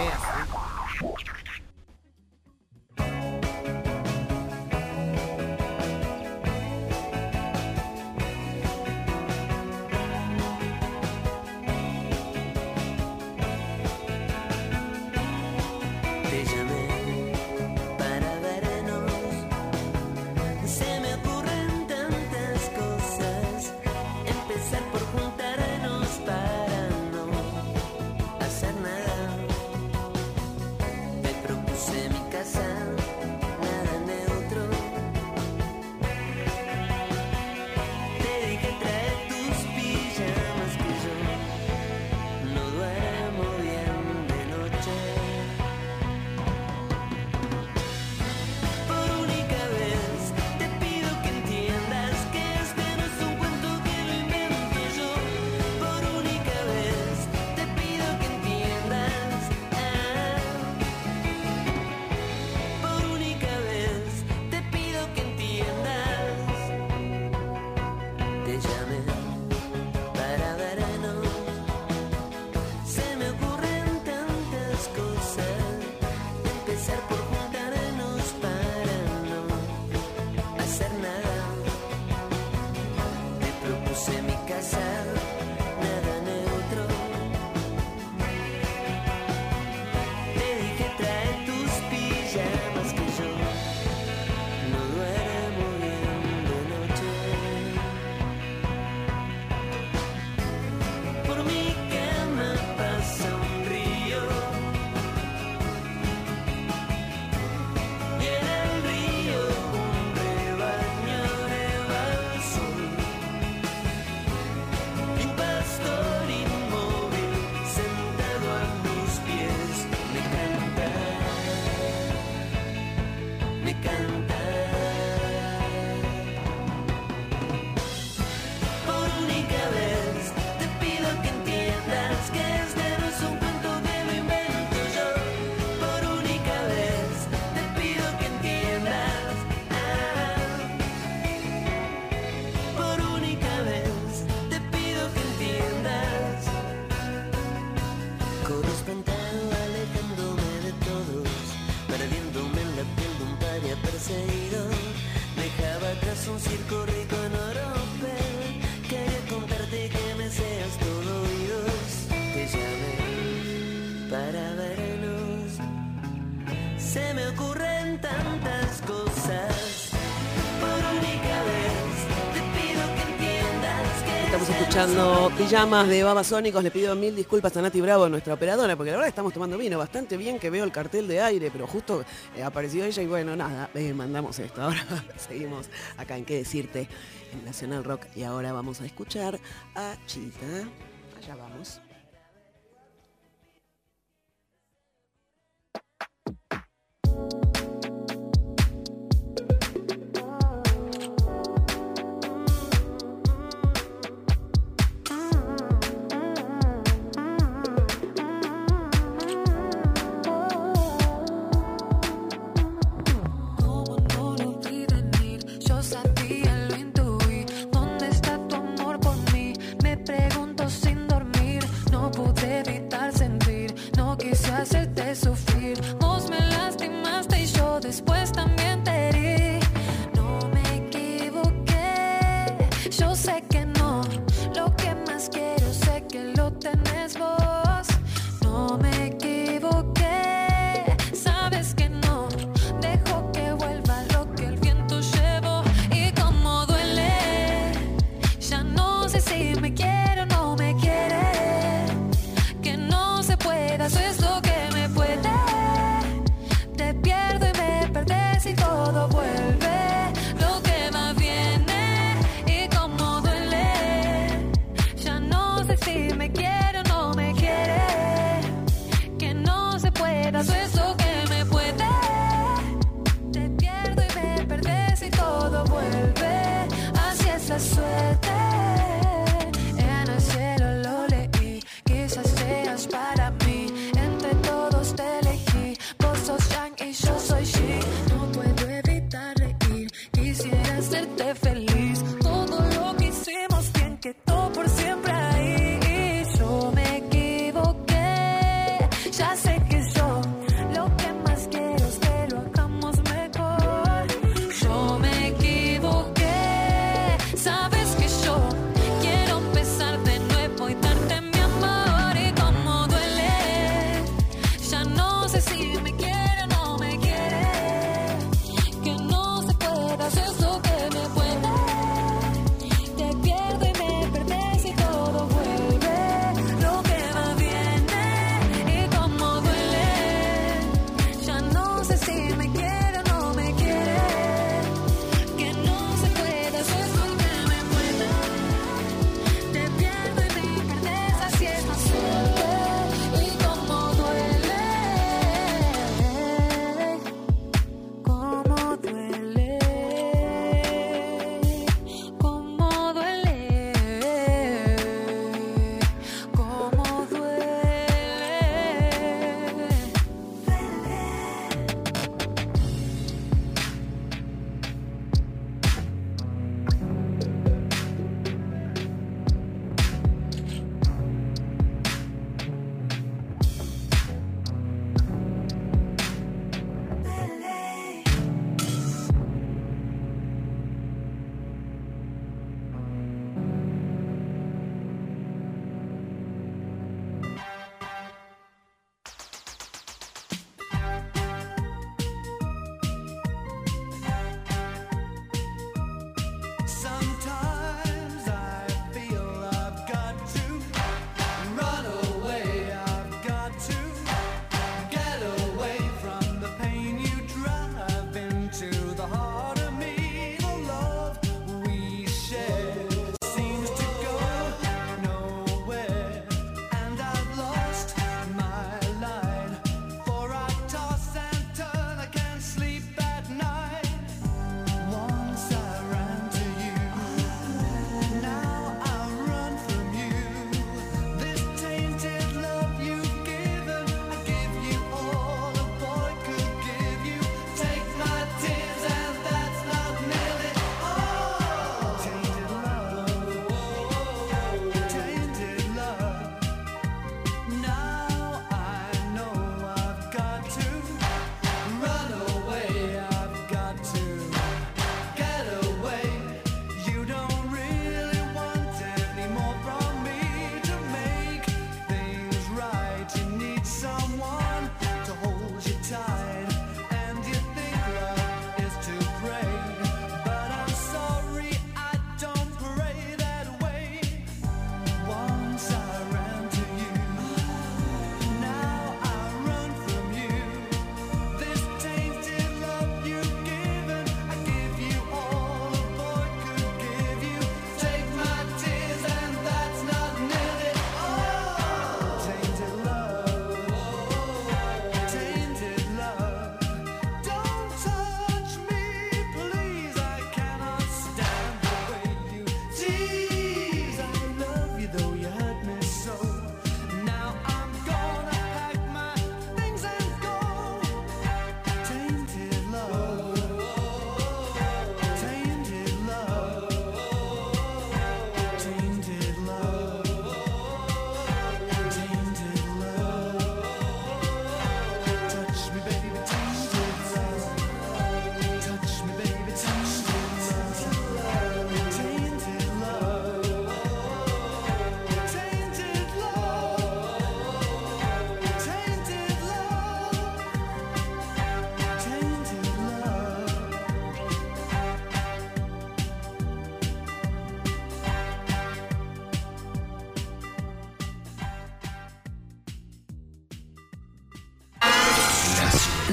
escuchando Pijamas de Babasónicos. Le pido mil disculpas a Nati Bravo, nuestra operadora, porque la verdad estamos tomando vino bastante bien, que veo el cartel de aire, pero justo eh, apareció ella y bueno, nada, eh, mandamos esto. Ahora seguimos acá en qué decirte en Nacional Rock y ahora vamos a escuchar a Chita. Allá vamos.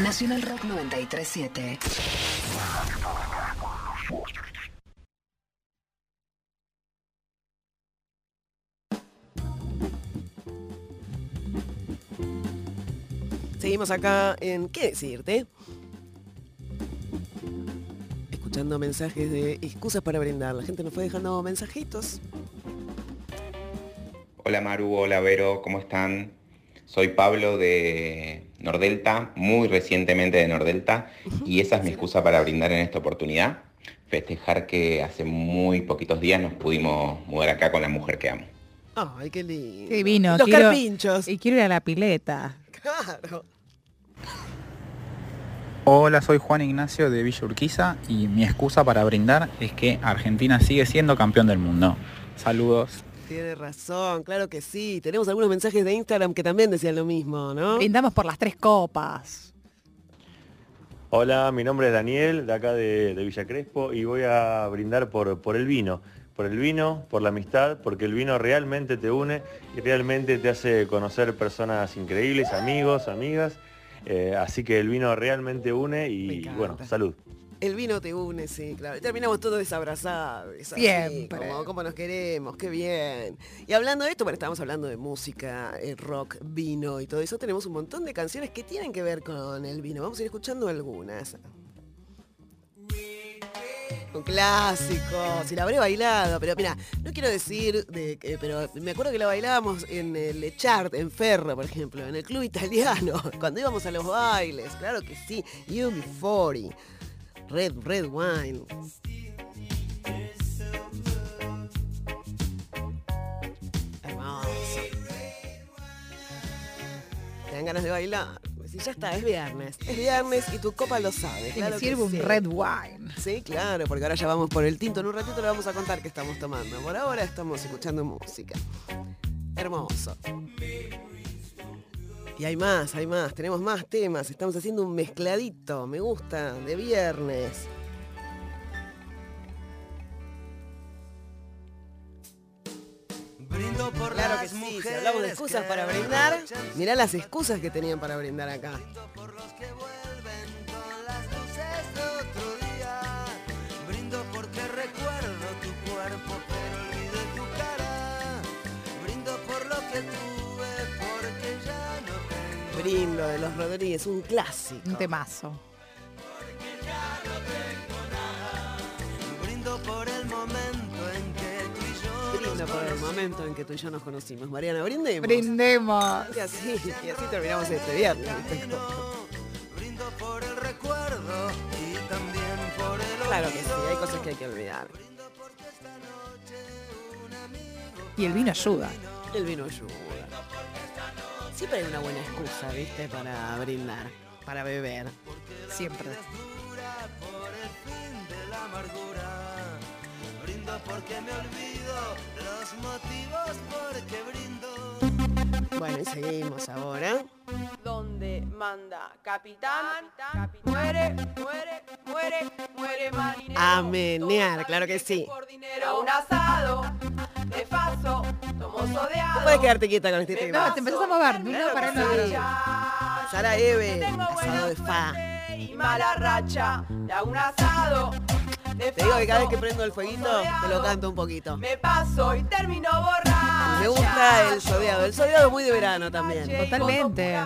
Nacional Rock 937. Seguimos acá en ¿Qué decirte? Escuchando mensajes de excusas para brindar. La gente nos fue dejando mensajitos. Hola Maru, hola Vero, ¿cómo están? Soy Pablo de Nordelta, muy recientemente de Nordelta, y esa es mi excusa para brindar en esta oportunidad, festejar que hace muy poquitos días nos pudimos mudar acá con la mujer que amo. Ay, qué lindo. Qué vino. Los quiero- carpinchos. Y quiero ir a la pileta. Claro. Hola, soy Juan Ignacio de Villa Urquiza y mi excusa para brindar es que Argentina sigue siendo campeón del mundo. Saludos. Tiene razón, claro que sí. Tenemos algunos mensajes de Instagram que también decían lo mismo, ¿no? Brindamos por las tres copas. Hola, mi nombre es Daniel, de acá de, de Villa Crespo, y voy a brindar por, por el vino. Por el vino, por la amistad, porque el vino realmente te une y realmente te hace conocer personas increíbles, amigos, amigas. Eh, así que el vino realmente une y bueno, salud. El vino te une, sí, claro. Y terminamos todos desabrazados. así, Siempre. Como, como nos queremos, qué bien. Y hablando de esto, bueno, estamos hablando de música, eh, rock, vino y todo eso. Tenemos un montón de canciones que tienen que ver con el vino. Vamos a ir escuchando algunas. Un clásico, si la habré bailado, pero mira, no quiero decir, de, pero me acuerdo que la bailábamos en el chart, en Ferro, por ejemplo, en el club italiano, cuando íbamos a los bailes, claro que sí, UB40, Red, Red Wine. Hermoso. ¿Te dan ganas de bailar? Si ya está, es viernes. Es viernes y tu copa lo sabe. Claro sirve un sí. red wine. Sí, claro, porque ahora ya vamos por el tinto. En un ratito le vamos a contar qué estamos tomando. Por ahora estamos escuchando música. Hermoso. Y hay más, hay más. Tenemos más temas. Estamos haciendo un mezcladito. Me gusta. De viernes. Brindo por Claro que las sí, si mujeres hablamos de excusas para brindar, mirá las excusas que tenían para brindar acá. No tengo. Brindo de los Rodríguez, un clásico. Un temazo. Brindo por el momento en que tú y yo Brindo nos por el conocimos. momento en que tú y yo nos conocimos. Mariana, brindemos. Brindemos. Y así, y así terminamos este viernes. Brindo por el recuerdo y también por el Claro que sí, hay cosas que hay que olvidar. Y el vino ayuda. El vino ayuda. Siempre hay una buena excusa, ¿viste? Para brindar, para beber. Siempre. Brindo porque me olvido los motivos porque brindo. Bueno, y seguimos ahora. donde manda capitán, muere, muere, muere, muere marinero. A menear, claro que sí. Por dinero, un asado, de paso. No puedes quedarte quieta con este tema. No, te empezás a mover. No, para no. Sara Eve, asado de fa. Y mala racha, un asado, Te digo que cada vez que prendo el fueguito, te lo canto un poquito. me paso y termino borracha. Me gusta el sodeado. El sodeado es muy de verano también. Totalmente.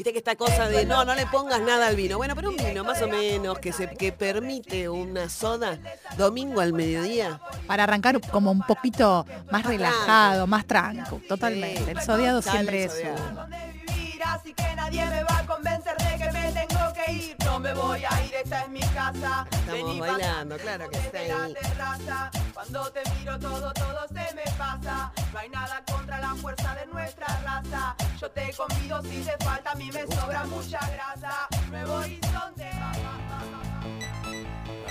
Viste que esta cosa de no, no le pongas nada al vino. Bueno, pero un vino más o menos que se que permite una soda domingo al mediodía. Para arrancar como un poquito más relajado, más tranco. Totalmente. El sodeado Sale siempre el es sodeado. un- vivir, así que nadie me va a convencer de que me tengo que ir. No me voy a ir, esta es mi casa. Estamos Vení, bailando, claro que desde la terraza. Cuando te miro todo, todo se me pasa. No hay nada contra la fuerza de nuestra raza. Yo te convido si te falta, a mí me sobra mucha grasa. Nuevo horizonte.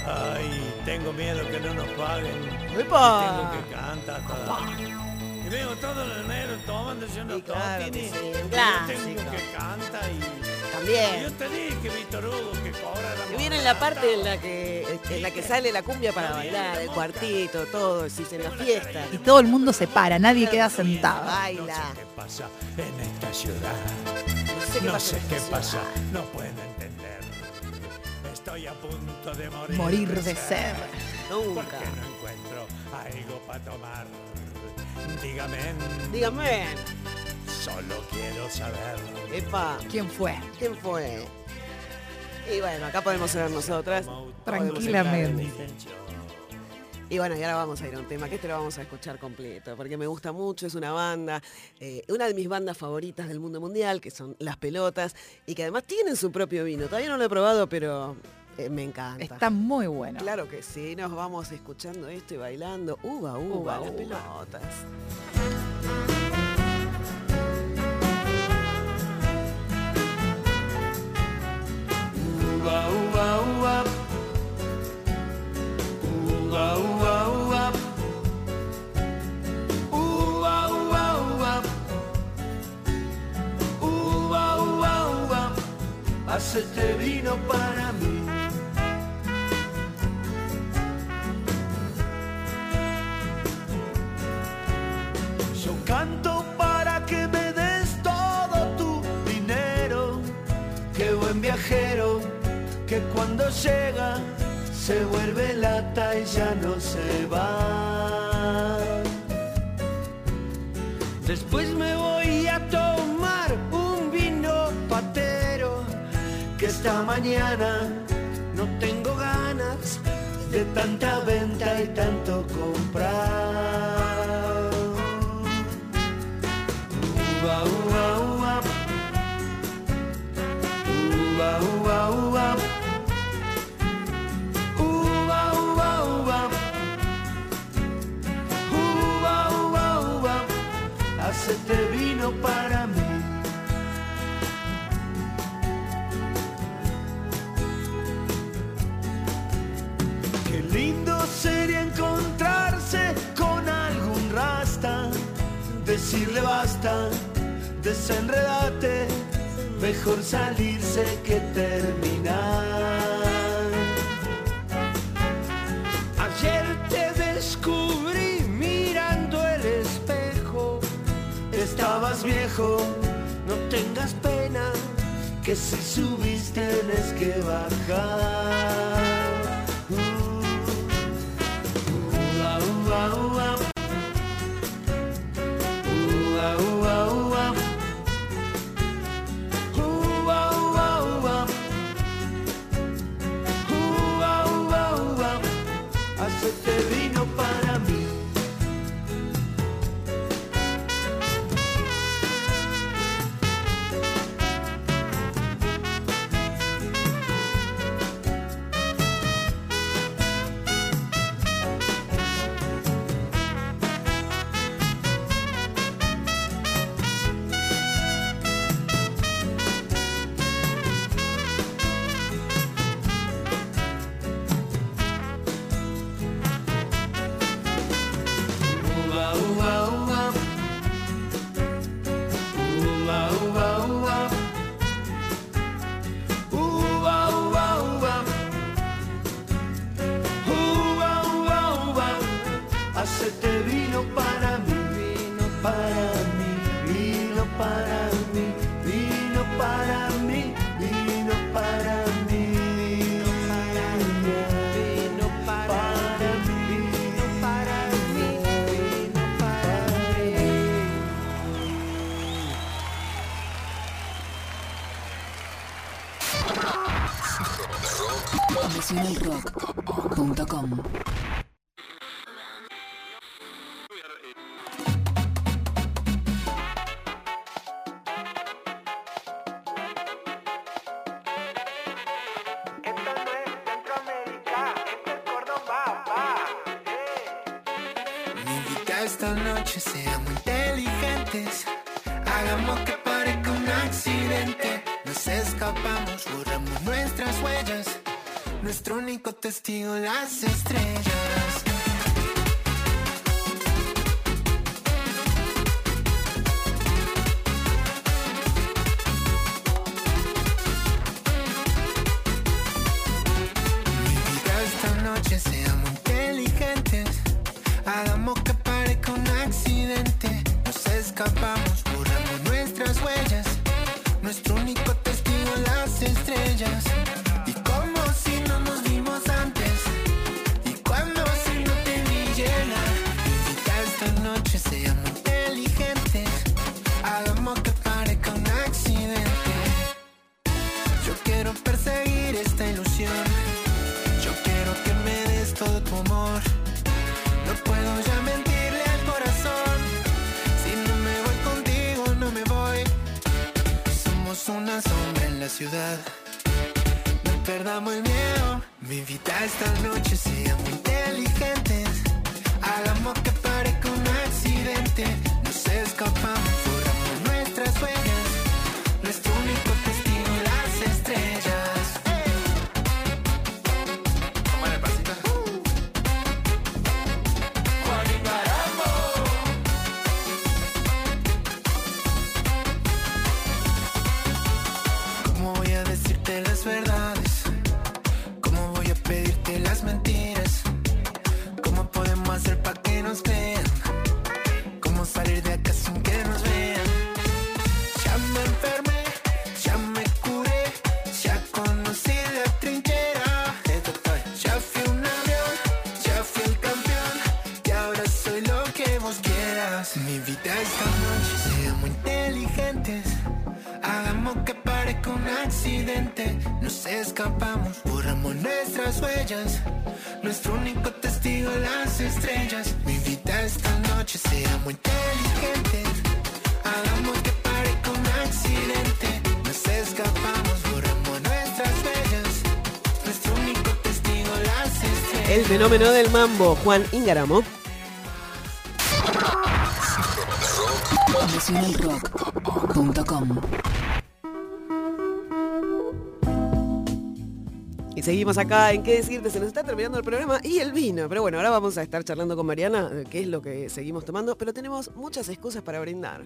Ay, tengo miedo que no nos paguen. ¡Epa! Tengo que cantar toda- Y veo todos los negros tomándose unos claro que totines. sí, un yo tengo que canta y... También. Y yo te dije, Víctor Hugo, que cobra la Y viene la parte en la que en la que sale la cumbia para bailar, el cuartito, todo, si en la fiesta. Y todo el mundo se para, nadie queda sentado. Baila. ¿Qué pasa en esta ciudad? sé no sé en qué pasa, no puedo entender. Estoy a punto de morir. Morir de sed. ¿Por Nunca. qué no encuentro algo para tomar? Dígame. Dígame. Solo quiero saber. Epa. ¿Quién fue? ¿Quién fue? Y bueno, acá podemos ser nosotras. Tranquilamente. Y bueno, y ahora vamos a ir a un tema que este lo vamos a escuchar completo, porque me gusta mucho, es una banda, eh, una de mis bandas favoritas del mundo mundial, que son Las Pelotas, y que además tienen su propio vino. Todavía no lo he probado, pero eh, me encanta. Está muy bueno. Claro que sí, nos vamos escuchando esto y bailando. Uva, uva, Uva, las uva. pelotas. Uva, uva, uva. Uva, uva, uva. Uva, uva, uva. Uva, uva, uva. Hacete vino para mí. Yo canto para que me des todo tu dinero. Qué buen viajero que cuando llega se vuelve lata y ya no se va. Después me voy a tomar un vino patero que esta mañana no tengo ganas de tanta venta y tanto comprar. Para mí. Qué lindo sería encontrarse con algún rasta, decirle basta, desenredate, mejor salirse que terminar. Viejo, no tengas pena, que si subís tienes que bajar. Testigo, las estrellas. Fenómeno del mambo, Juan Ingaramo. Nacionalrock.com Y seguimos acá en qué decirte, se nos está terminando el programa y el vino. Pero bueno, ahora vamos a estar charlando con Mariana, qué es lo que seguimos tomando, pero tenemos muchas excusas para brindar.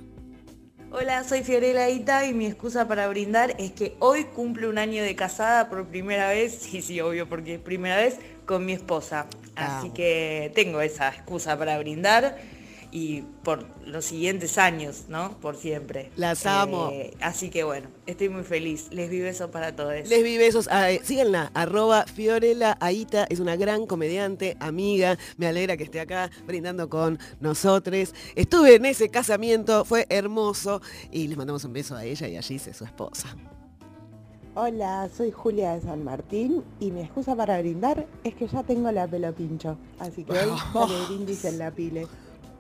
Hola, soy Fiorella Ita y mi excusa para brindar es que hoy cumple un año de casada por primera vez, sí, sí, obvio, porque es primera vez con mi esposa. Así que tengo esa excusa para brindar y por los siguientes años, ¿no? Por siempre. Las amo. Eh, así que bueno, estoy muy feliz. Les vi besos para todos. Les vi besos, ah, eh, síganla, arroba Fiorella Aita, es una gran comediante, amiga, me alegra que esté acá brindando con nosotros. Estuve en ese casamiento, fue hermoso y les mandamos un beso a ella y a Gise, su esposa. Hola, soy Julia de San Martín y mi excusa para brindar es que ya tengo la pelo pincho. Así que hoy sale brindis en la pile.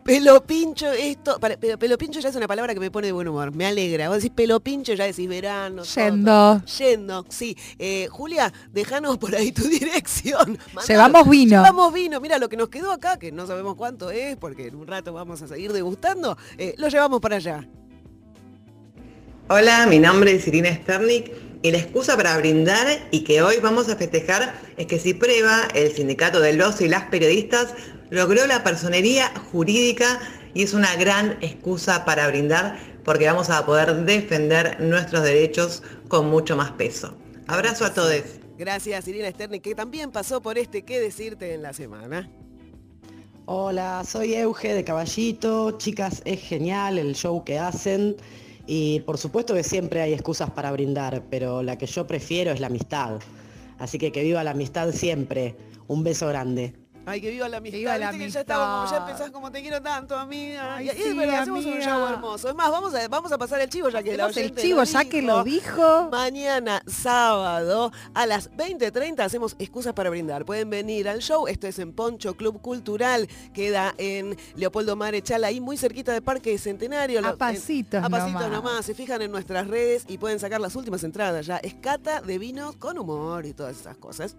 Pelo pincho, esto, para- pelo, pelo pincho ya es una palabra que me pone de buen humor, me alegra. Vos decís pelo pincho, ya decís verano. todo. Yendo. Yendo, sí. Eh, Julia, déjanos por ahí tu dirección. Mandá- Llevamos vino. Llevamos vino, mira lo que nos quedó acá, que no sabemos cuánto es, porque en un rato vamos a seguir degustando, eh, lo llevamos para allá. Hola, mi nombre es Irina Sternik y la excusa para brindar y que hoy vamos a festejar es que si prueba el sindicato de los y las periodistas logró la personería jurídica y es una gran excusa para brindar porque vamos a poder defender nuestros derechos con mucho más peso. Abrazo a todos. Gracias, Irina Sterni, que también pasó por este qué decirte en la semana. Hola, soy Euge de Caballito. Chicas, es genial el show que hacen. Y por supuesto que siempre hay excusas para brindar, pero la que yo prefiero es la amistad. Así que que viva la amistad siempre. Un beso grande. Ay, que viva la amistad. viva la Viste que ya estábamos, ya amistad. empezás como te quiero tanto, amiga. Ay, y, y es sí, verdad, hacemos un show hermoso. Es más, vamos a, vamos a pasar el chivo ya que la el chivo ya que lo dijo. Mañana, sábado, a las 20.30 hacemos excusas para brindar. Pueden venir al show. Esto es en Poncho Club Cultural. Queda en Leopoldo Marechal, ahí muy cerquita de Parque Centenario. A pasitos en- A pasitos nomás. nomás. Se fijan en nuestras redes y pueden sacar las últimas entradas ya. Es cata de vinos con humor y todas esas cosas.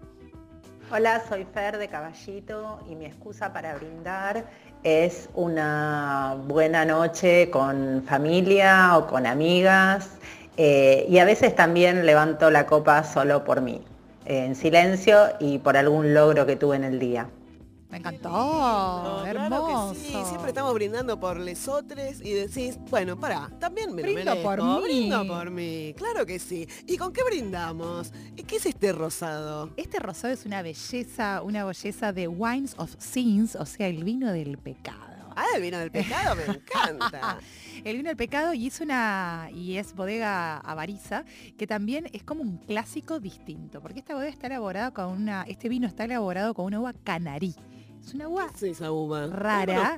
Hola, soy Fer de Caballito y mi excusa para brindar es una buena noche con familia o con amigas eh, y a veces también levanto la copa solo por mí, en silencio y por algún logro que tuve en el día. Me encantó, Claro que hermoso. sí, siempre estamos brindando por lesotres y decís, bueno, pará, también me lo Brindo merezco, por mí. brindo por mí, claro que sí. ¿Y con qué brindamos? ¿Y ¿Qué es este rosado? Este rosado es una belleza, una belleza de Wines of Sins, o sea, el vino del pecado. Ah, el vino del pecado me encanta. El vino del pecado y es una y es bodega Avariza, que también es como un clásico distinto, porque esta bodega está elaborada con una, este vino está elaborado con una uva canarí. Es una uva Sí, esa uva. rara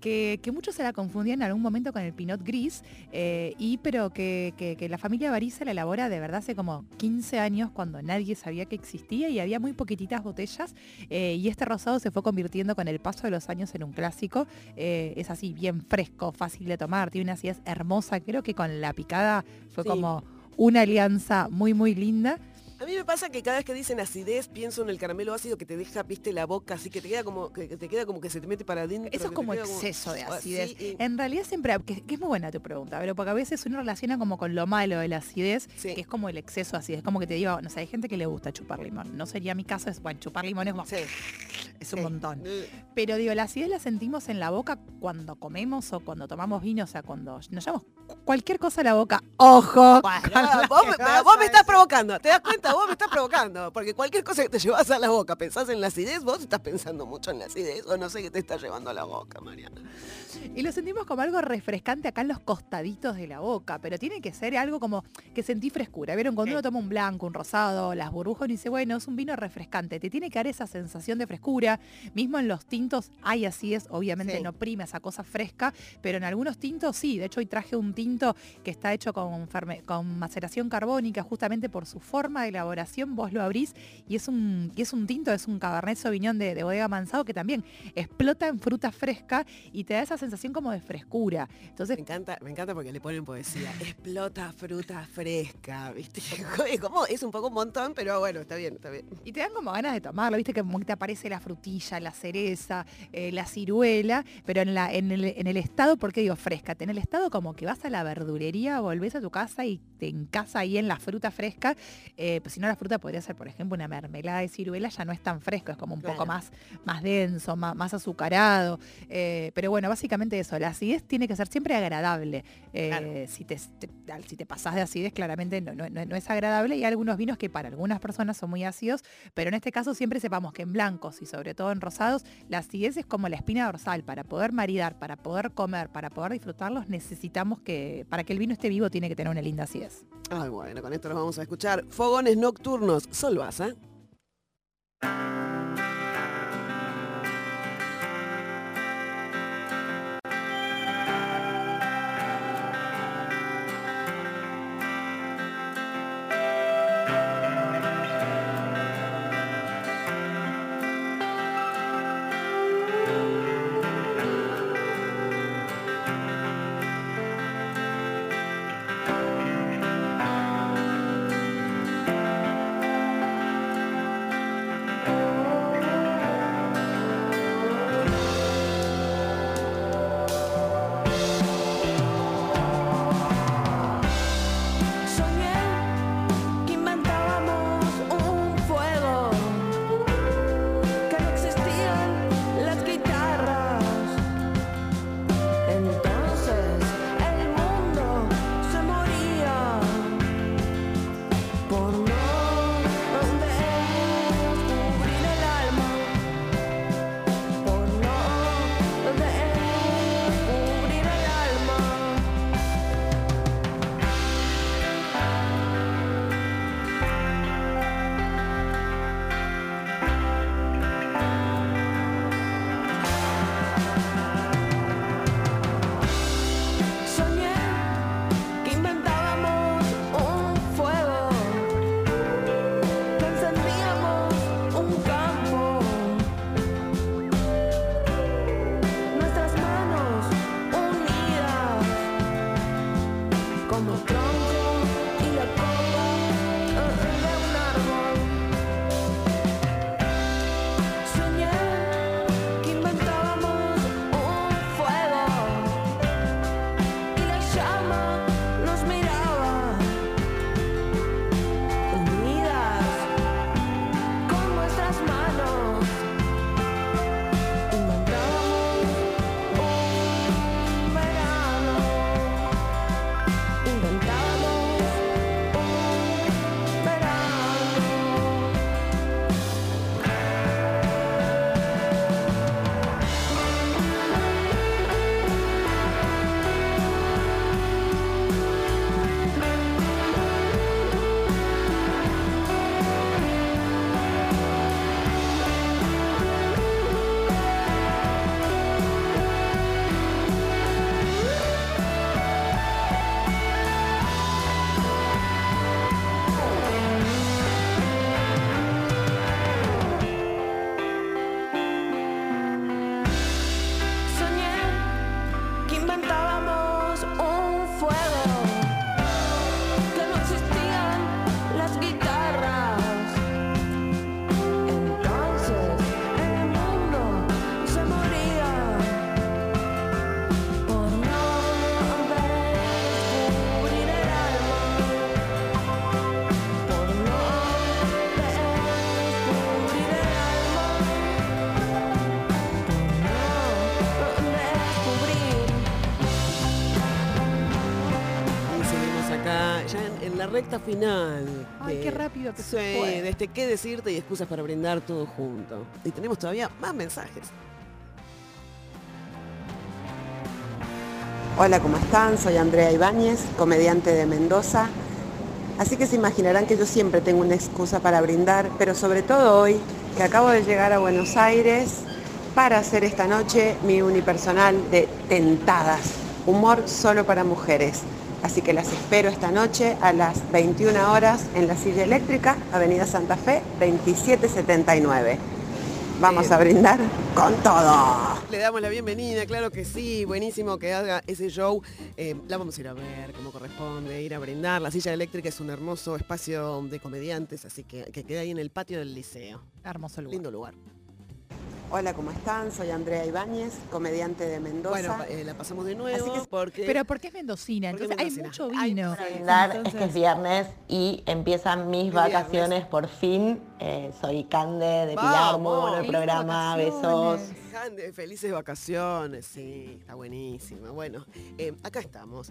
que, que muchos se la confundían en algún momento con el Pinot Gris, eh, y pero que, que- que la familia Bariza la elabora de verdad hace como 15 años cuando nadie sabía que existía y había muy poquititas botellas eh, y este rosado se fue convirtiendo con el paso de los años en un clásico. eh, es así, bien fresco, fácil de tomar, tiene una acidez hermosa, creo que con la picada fue Sí. como una alianza muy muy linda. A mí me pasa que cada vez que dicen acidez pienso en el caramelo ácido que te deja, viste, la boca, así que te queda como que te queda como que se te mete para adentro. Eso es como exceso de acidez. sí, y- En realidad siempre, que, que es muy buena tu pregunta, pero porque a veces uno relaciona como con lo malo de la acidez, que es como el exceso de acidez. Como que te digo, no sé, hay gente que le gusta chupar limón. No sería mi caso, es bueno, chupar limón es como es un montón. Pero digo, la acidez la sentimos en la boca cuando comemos o cuando tomamos vino, o sea, cuando nos llevamos cu- cualquier cosa a la boca. ¡Ojo! lo vos, me estás provocando, ¿te das cuenta? Vos me estás provocando, porque cualquier cosa que te llevas a la boca, pensás en la acidez, vos estás pensando mucho en la acidez, o no sé qué te está llevando a la boca, Mariana. Y lo sentimos como algo refrescante acá en los costaditos de la boca, pero tiene que ser algo como que sentí frescura. ¿Vieron? Cuando uno toma un blanco, un rosado, las burbujas, uno dice, bueno, es un vino refrescante. Te tiene que dar esa sensación de frescura. Mismo en los tintos hay así es, obviamente Sí. no prima esa cosa fresca, pero en algunos tintos sí. De hecho, hoy traje un tinto que está hecho con, ferme- con maceración carbónica, justamente por su forma de elaboración. Vos lo abrís y es un, y es un tinto, es un Cabernet Sauvignon de, de bodega Manzado que también explota en fruta fresca y te da esa sensación como de frescura. Entonces, Me encanta, me encanta porque le ponen poesía. Explota fruta fresca, ¿viste? Es como, es un poco un montón, pero bueno, está bien, está bien. Y te dan como ganas de tomarlo, viste que como que te aparece la frutilla, la cereza, eh, la ciruela, pero en, la, en, el, en el estado, ¿por qué digo fresca? En el estado como que vas a la verdulería, volvés a tu casa y te encasa ahí en la fruta fresca. eh, pues si no la fruta podría ser, por ejemplo, una mermelada de ciruela, ya no es tan fresco, es como un poco más, más denso, más, más azucarado. eh, pero bueno, básicamente eso, la acidez tiene que ser siempre agradable. Eh, si, te, te- si te pasás de acidez, claramente no, no- no- no es agradable y hay algunos vinos que para algunas personas son muy ácidos, pero en este caso siempre sepamos que en blancos y sobre todo en rosados, la acidez es como la espina dorsal. Para poder maridar, para poder comer, para poder disfrutarlos, necesitamos que, para que el vino esté vivo, tiene que tener una linda acidez. Ay, bueno, con esto nos vamos a escuchar Fogones Nocturnos, Sol la recta final. Ay, de- qué rápido que sí, se fue. de este qué decirte y excusas para brindar todo junto. Y tenemos todavía más mensajes. Hola, ¿cómo están? Soy Andrea Ibáñez, comediante de Mendoza. Así que se imaginarán que yo siempre tengo una excusa para brindar, pero sobre todo hoy, que acabo de llegar a Buenos Aires para hacer esta noche mi unipersonal de Tentadas, humor solo para mujeres. Así que las espero esta noche a las 21 horas en la silla eléctrica, Avenida Santa Fe, 2779. Vamos Bien. a brindar con todo. Le damos la bienvenida, claro que sí, buenísimo que haga ese show. Eh, la vamos a ir a ver como corresponde, ir a brindar. La silla eléctrica es un hermoso espacio de comediantes, así que, que queda ahí en el patio del liceo. Hermoso lugar. Lindo lugar. Hola, ¿cómo están? Soy Andrea Ibáñez, comediante de Mendoza. Bueno, eh, la pasamos de nuevo Así que- porque... Pero porque es mendocina, entonces hay mendocina. mucho vino. brindar, es que es viernes y empiezan mis Es vacaciones por fin. Eh, soy Cande de Pilar, muy bueno el programa, besos. Jande, felices vacaciones, sí, está buenísimo. Bueno, eh, acá estamos.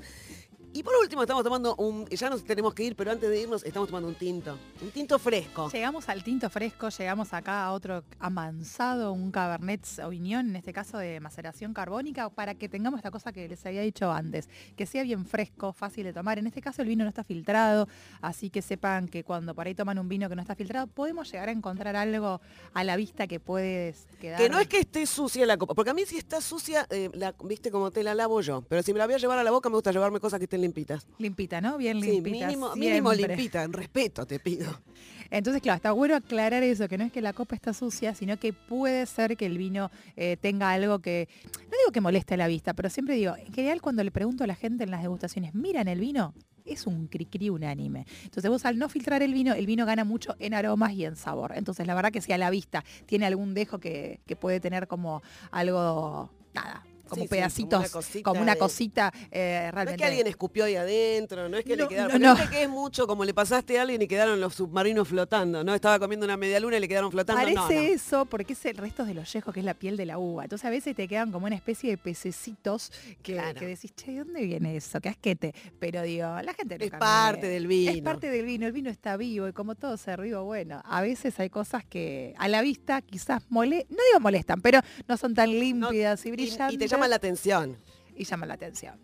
Y por último estamos tomando un, ya nos tenemos que ir, pero antes de irnos estamos tomando un tinto, un tinto fresco. Llegamos al tinto fresco, llegamos acá a otro amansado, un Cabernet Sauvignon, en este caso de maceración carbónica, para que tengamos esta cosa que les había dicho antes, que sea bien fresco, fácil de tomar. En este caso el vino no está filtrado, así que sepan que cuando por ahí toman un vino que no está filtrado, podemos llegar a encontrar algo a la vista que puede quedar... Que no es que esté sucia la copa, porque a mí si está sucia, eh, la, viste como te la lavo yo, pero si me la voy a llevar a la boca me gusta llevarme cosas que estén limpitas. Limpita, ¿no? Bien limpita. mínimo, mínimo siempre. limpita, en respeto te pido. Entonces, claro, está bueno aclarar eso, que no es que la copa está sucia, sino que puede ser que el vino eh, tenga algo que, no digo que moleste a la vista, pero siempre digo, en general cuando le pregunto a la gente en las degustaciones, ¿miran el vino? Es un cri-cri unánime. Entonces vos al no filtrar el vino, el vino gana mucho en aromas y en sabor. Entonces la verdad que si a la vista tiene algún dejo que, que puede tener como algo, nada, como Sí, sí, como pedacitos, una cosita como una de- cosita, eh, No es que alguien escupió ahí adentro, no es que No, le quedaron. no, viste que es mucho como le pasaste a alguien y quedaron los submarinos flotando, ¿no? Estaba comiendo una media luna y le quedaron flotando. Parece eso porque es el resto de los yejos, que es la piel de la uva. Entonces a veces te quedan como una especie de pececitos que, Claro. que decís, che, ¿de dónde viene eso? Qué asquete. Pero digo, la gente no Es parte del vino. Es parte del vino, el vino está vivo y como todo ser vivo, bueno, a veces hay cosas que a la vista quizás mole, no digo molestan, pero no son tan límpidas y Y, brillantes. y te llama la atención. y llaman la atención.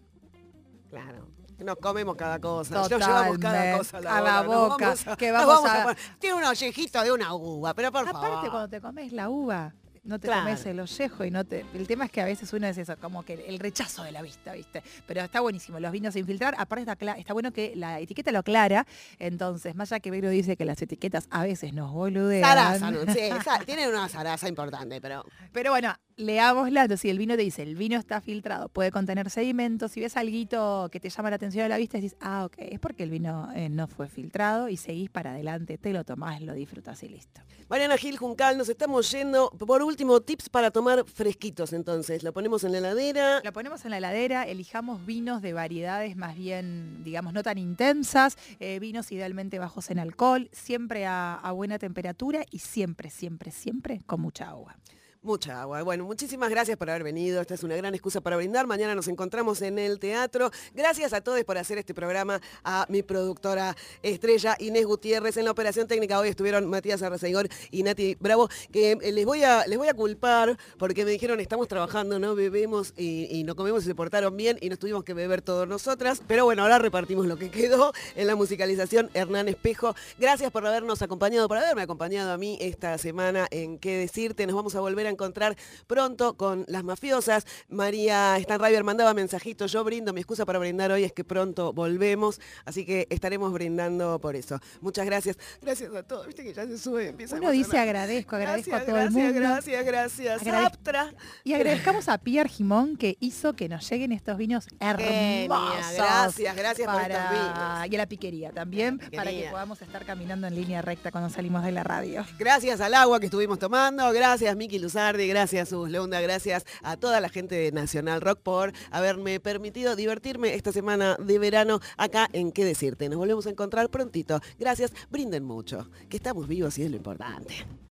Claro. Nos comemos cada cosa, nos llevamos cada Totalmente. cosa a la A la boca. nos boca, vamos a- que vamos a- poner- Tiene un ollejito de una uva, pero por Aparte, favor. cuando te comes la uva, no te Claro. comes el ollejo y no te. El tema es que a veces uno es eso, como que el rechazo de la vista, ¿viste? Pero está buenísimo, los vinos sin filtrar. Aparte está, está bueno que la etiqueta lo aclara. Entonces, más allá que Vero dice que las etiquetas a veces nos boludean. Zaraza, ¿no? Sí, esa- tienen una zaraza importante, pero Pero bueno, leámosla. Entonces, si el vino te dice, el vino está filtrado, puede contener sedimentos. Si ves algo que te llama la atención a la vista, decís, ah, ok, es porque el vino eh, no fue filtrado y seguís para adelante, te lo tomás, lo disfrutás y listo. Mariana Gil Juncal, nos estamos yendo. Por último, tips para tomar fresquitos entonces. Lo ponemos en la heladera. Lo ponemos en la heladera, elijamos vinos de variedades más bien, digamos, no tan intensas, eh, vinos idealmente bajos en alcohol, siempre a, a buena temperatura y siempre, siempre, siempre con mucha agua. Mucha agua. Bueno, muchísimas gracias por haber venido. Esta es una gran excusa para brindar. Mañana nos encontramos en el teatro. Gracias a todos por hacer este programa. A mi productora estrella Inés Gutiérrez en la operación técnica. Hoy estuvieron Matías Arrasaigor y Nati Bravo, que eh, les voy a, les voy a culpar porque me dijeron estamos trabajando, no bebemos y, y no comemos y se portaron bien y nos tuvimos que beber todos nosotras. Pero bueno, ahora repartimos lo que quedó en la musicalización. Hernán Espejo, gracias por habernos acompañado, por haberme acompañado a mí esta semana en qué decirte. Nos vamos a volver a encontrar pronto con las mafiosas. María Stanriver mandaba mensajitos, yo brindo, mi excusa para brindar hoy es que pronto volvemos, así que estaremos brindando por eso. Muchas gracias. Gracias a todos, viste que ya se sube, empieza a Uno dice agradezco, agradezco Gracias, a todo el gracias, mundo. Gracias, gracias, Aptra. Y agradezcamos a Pierre Jimón que hizo que nos lleguen estos vinos hermosos. gracias, gracias por estos para- vinos. Y a la piquería también, para que podamos estar caminando en línea recta cuando salimos de la radio. Gracias al agua que estuvimos tomando, gracias Miki Luzardi, gracias Sus Leunda, gracias a toda la gente de Nacional Rock por haberme permitido divertirme esta semana de verano acá en Qué Decirte. Nos volvemos a encontrar prontito. Gracias, brinden mucho, que estamos vivos y es lo importante.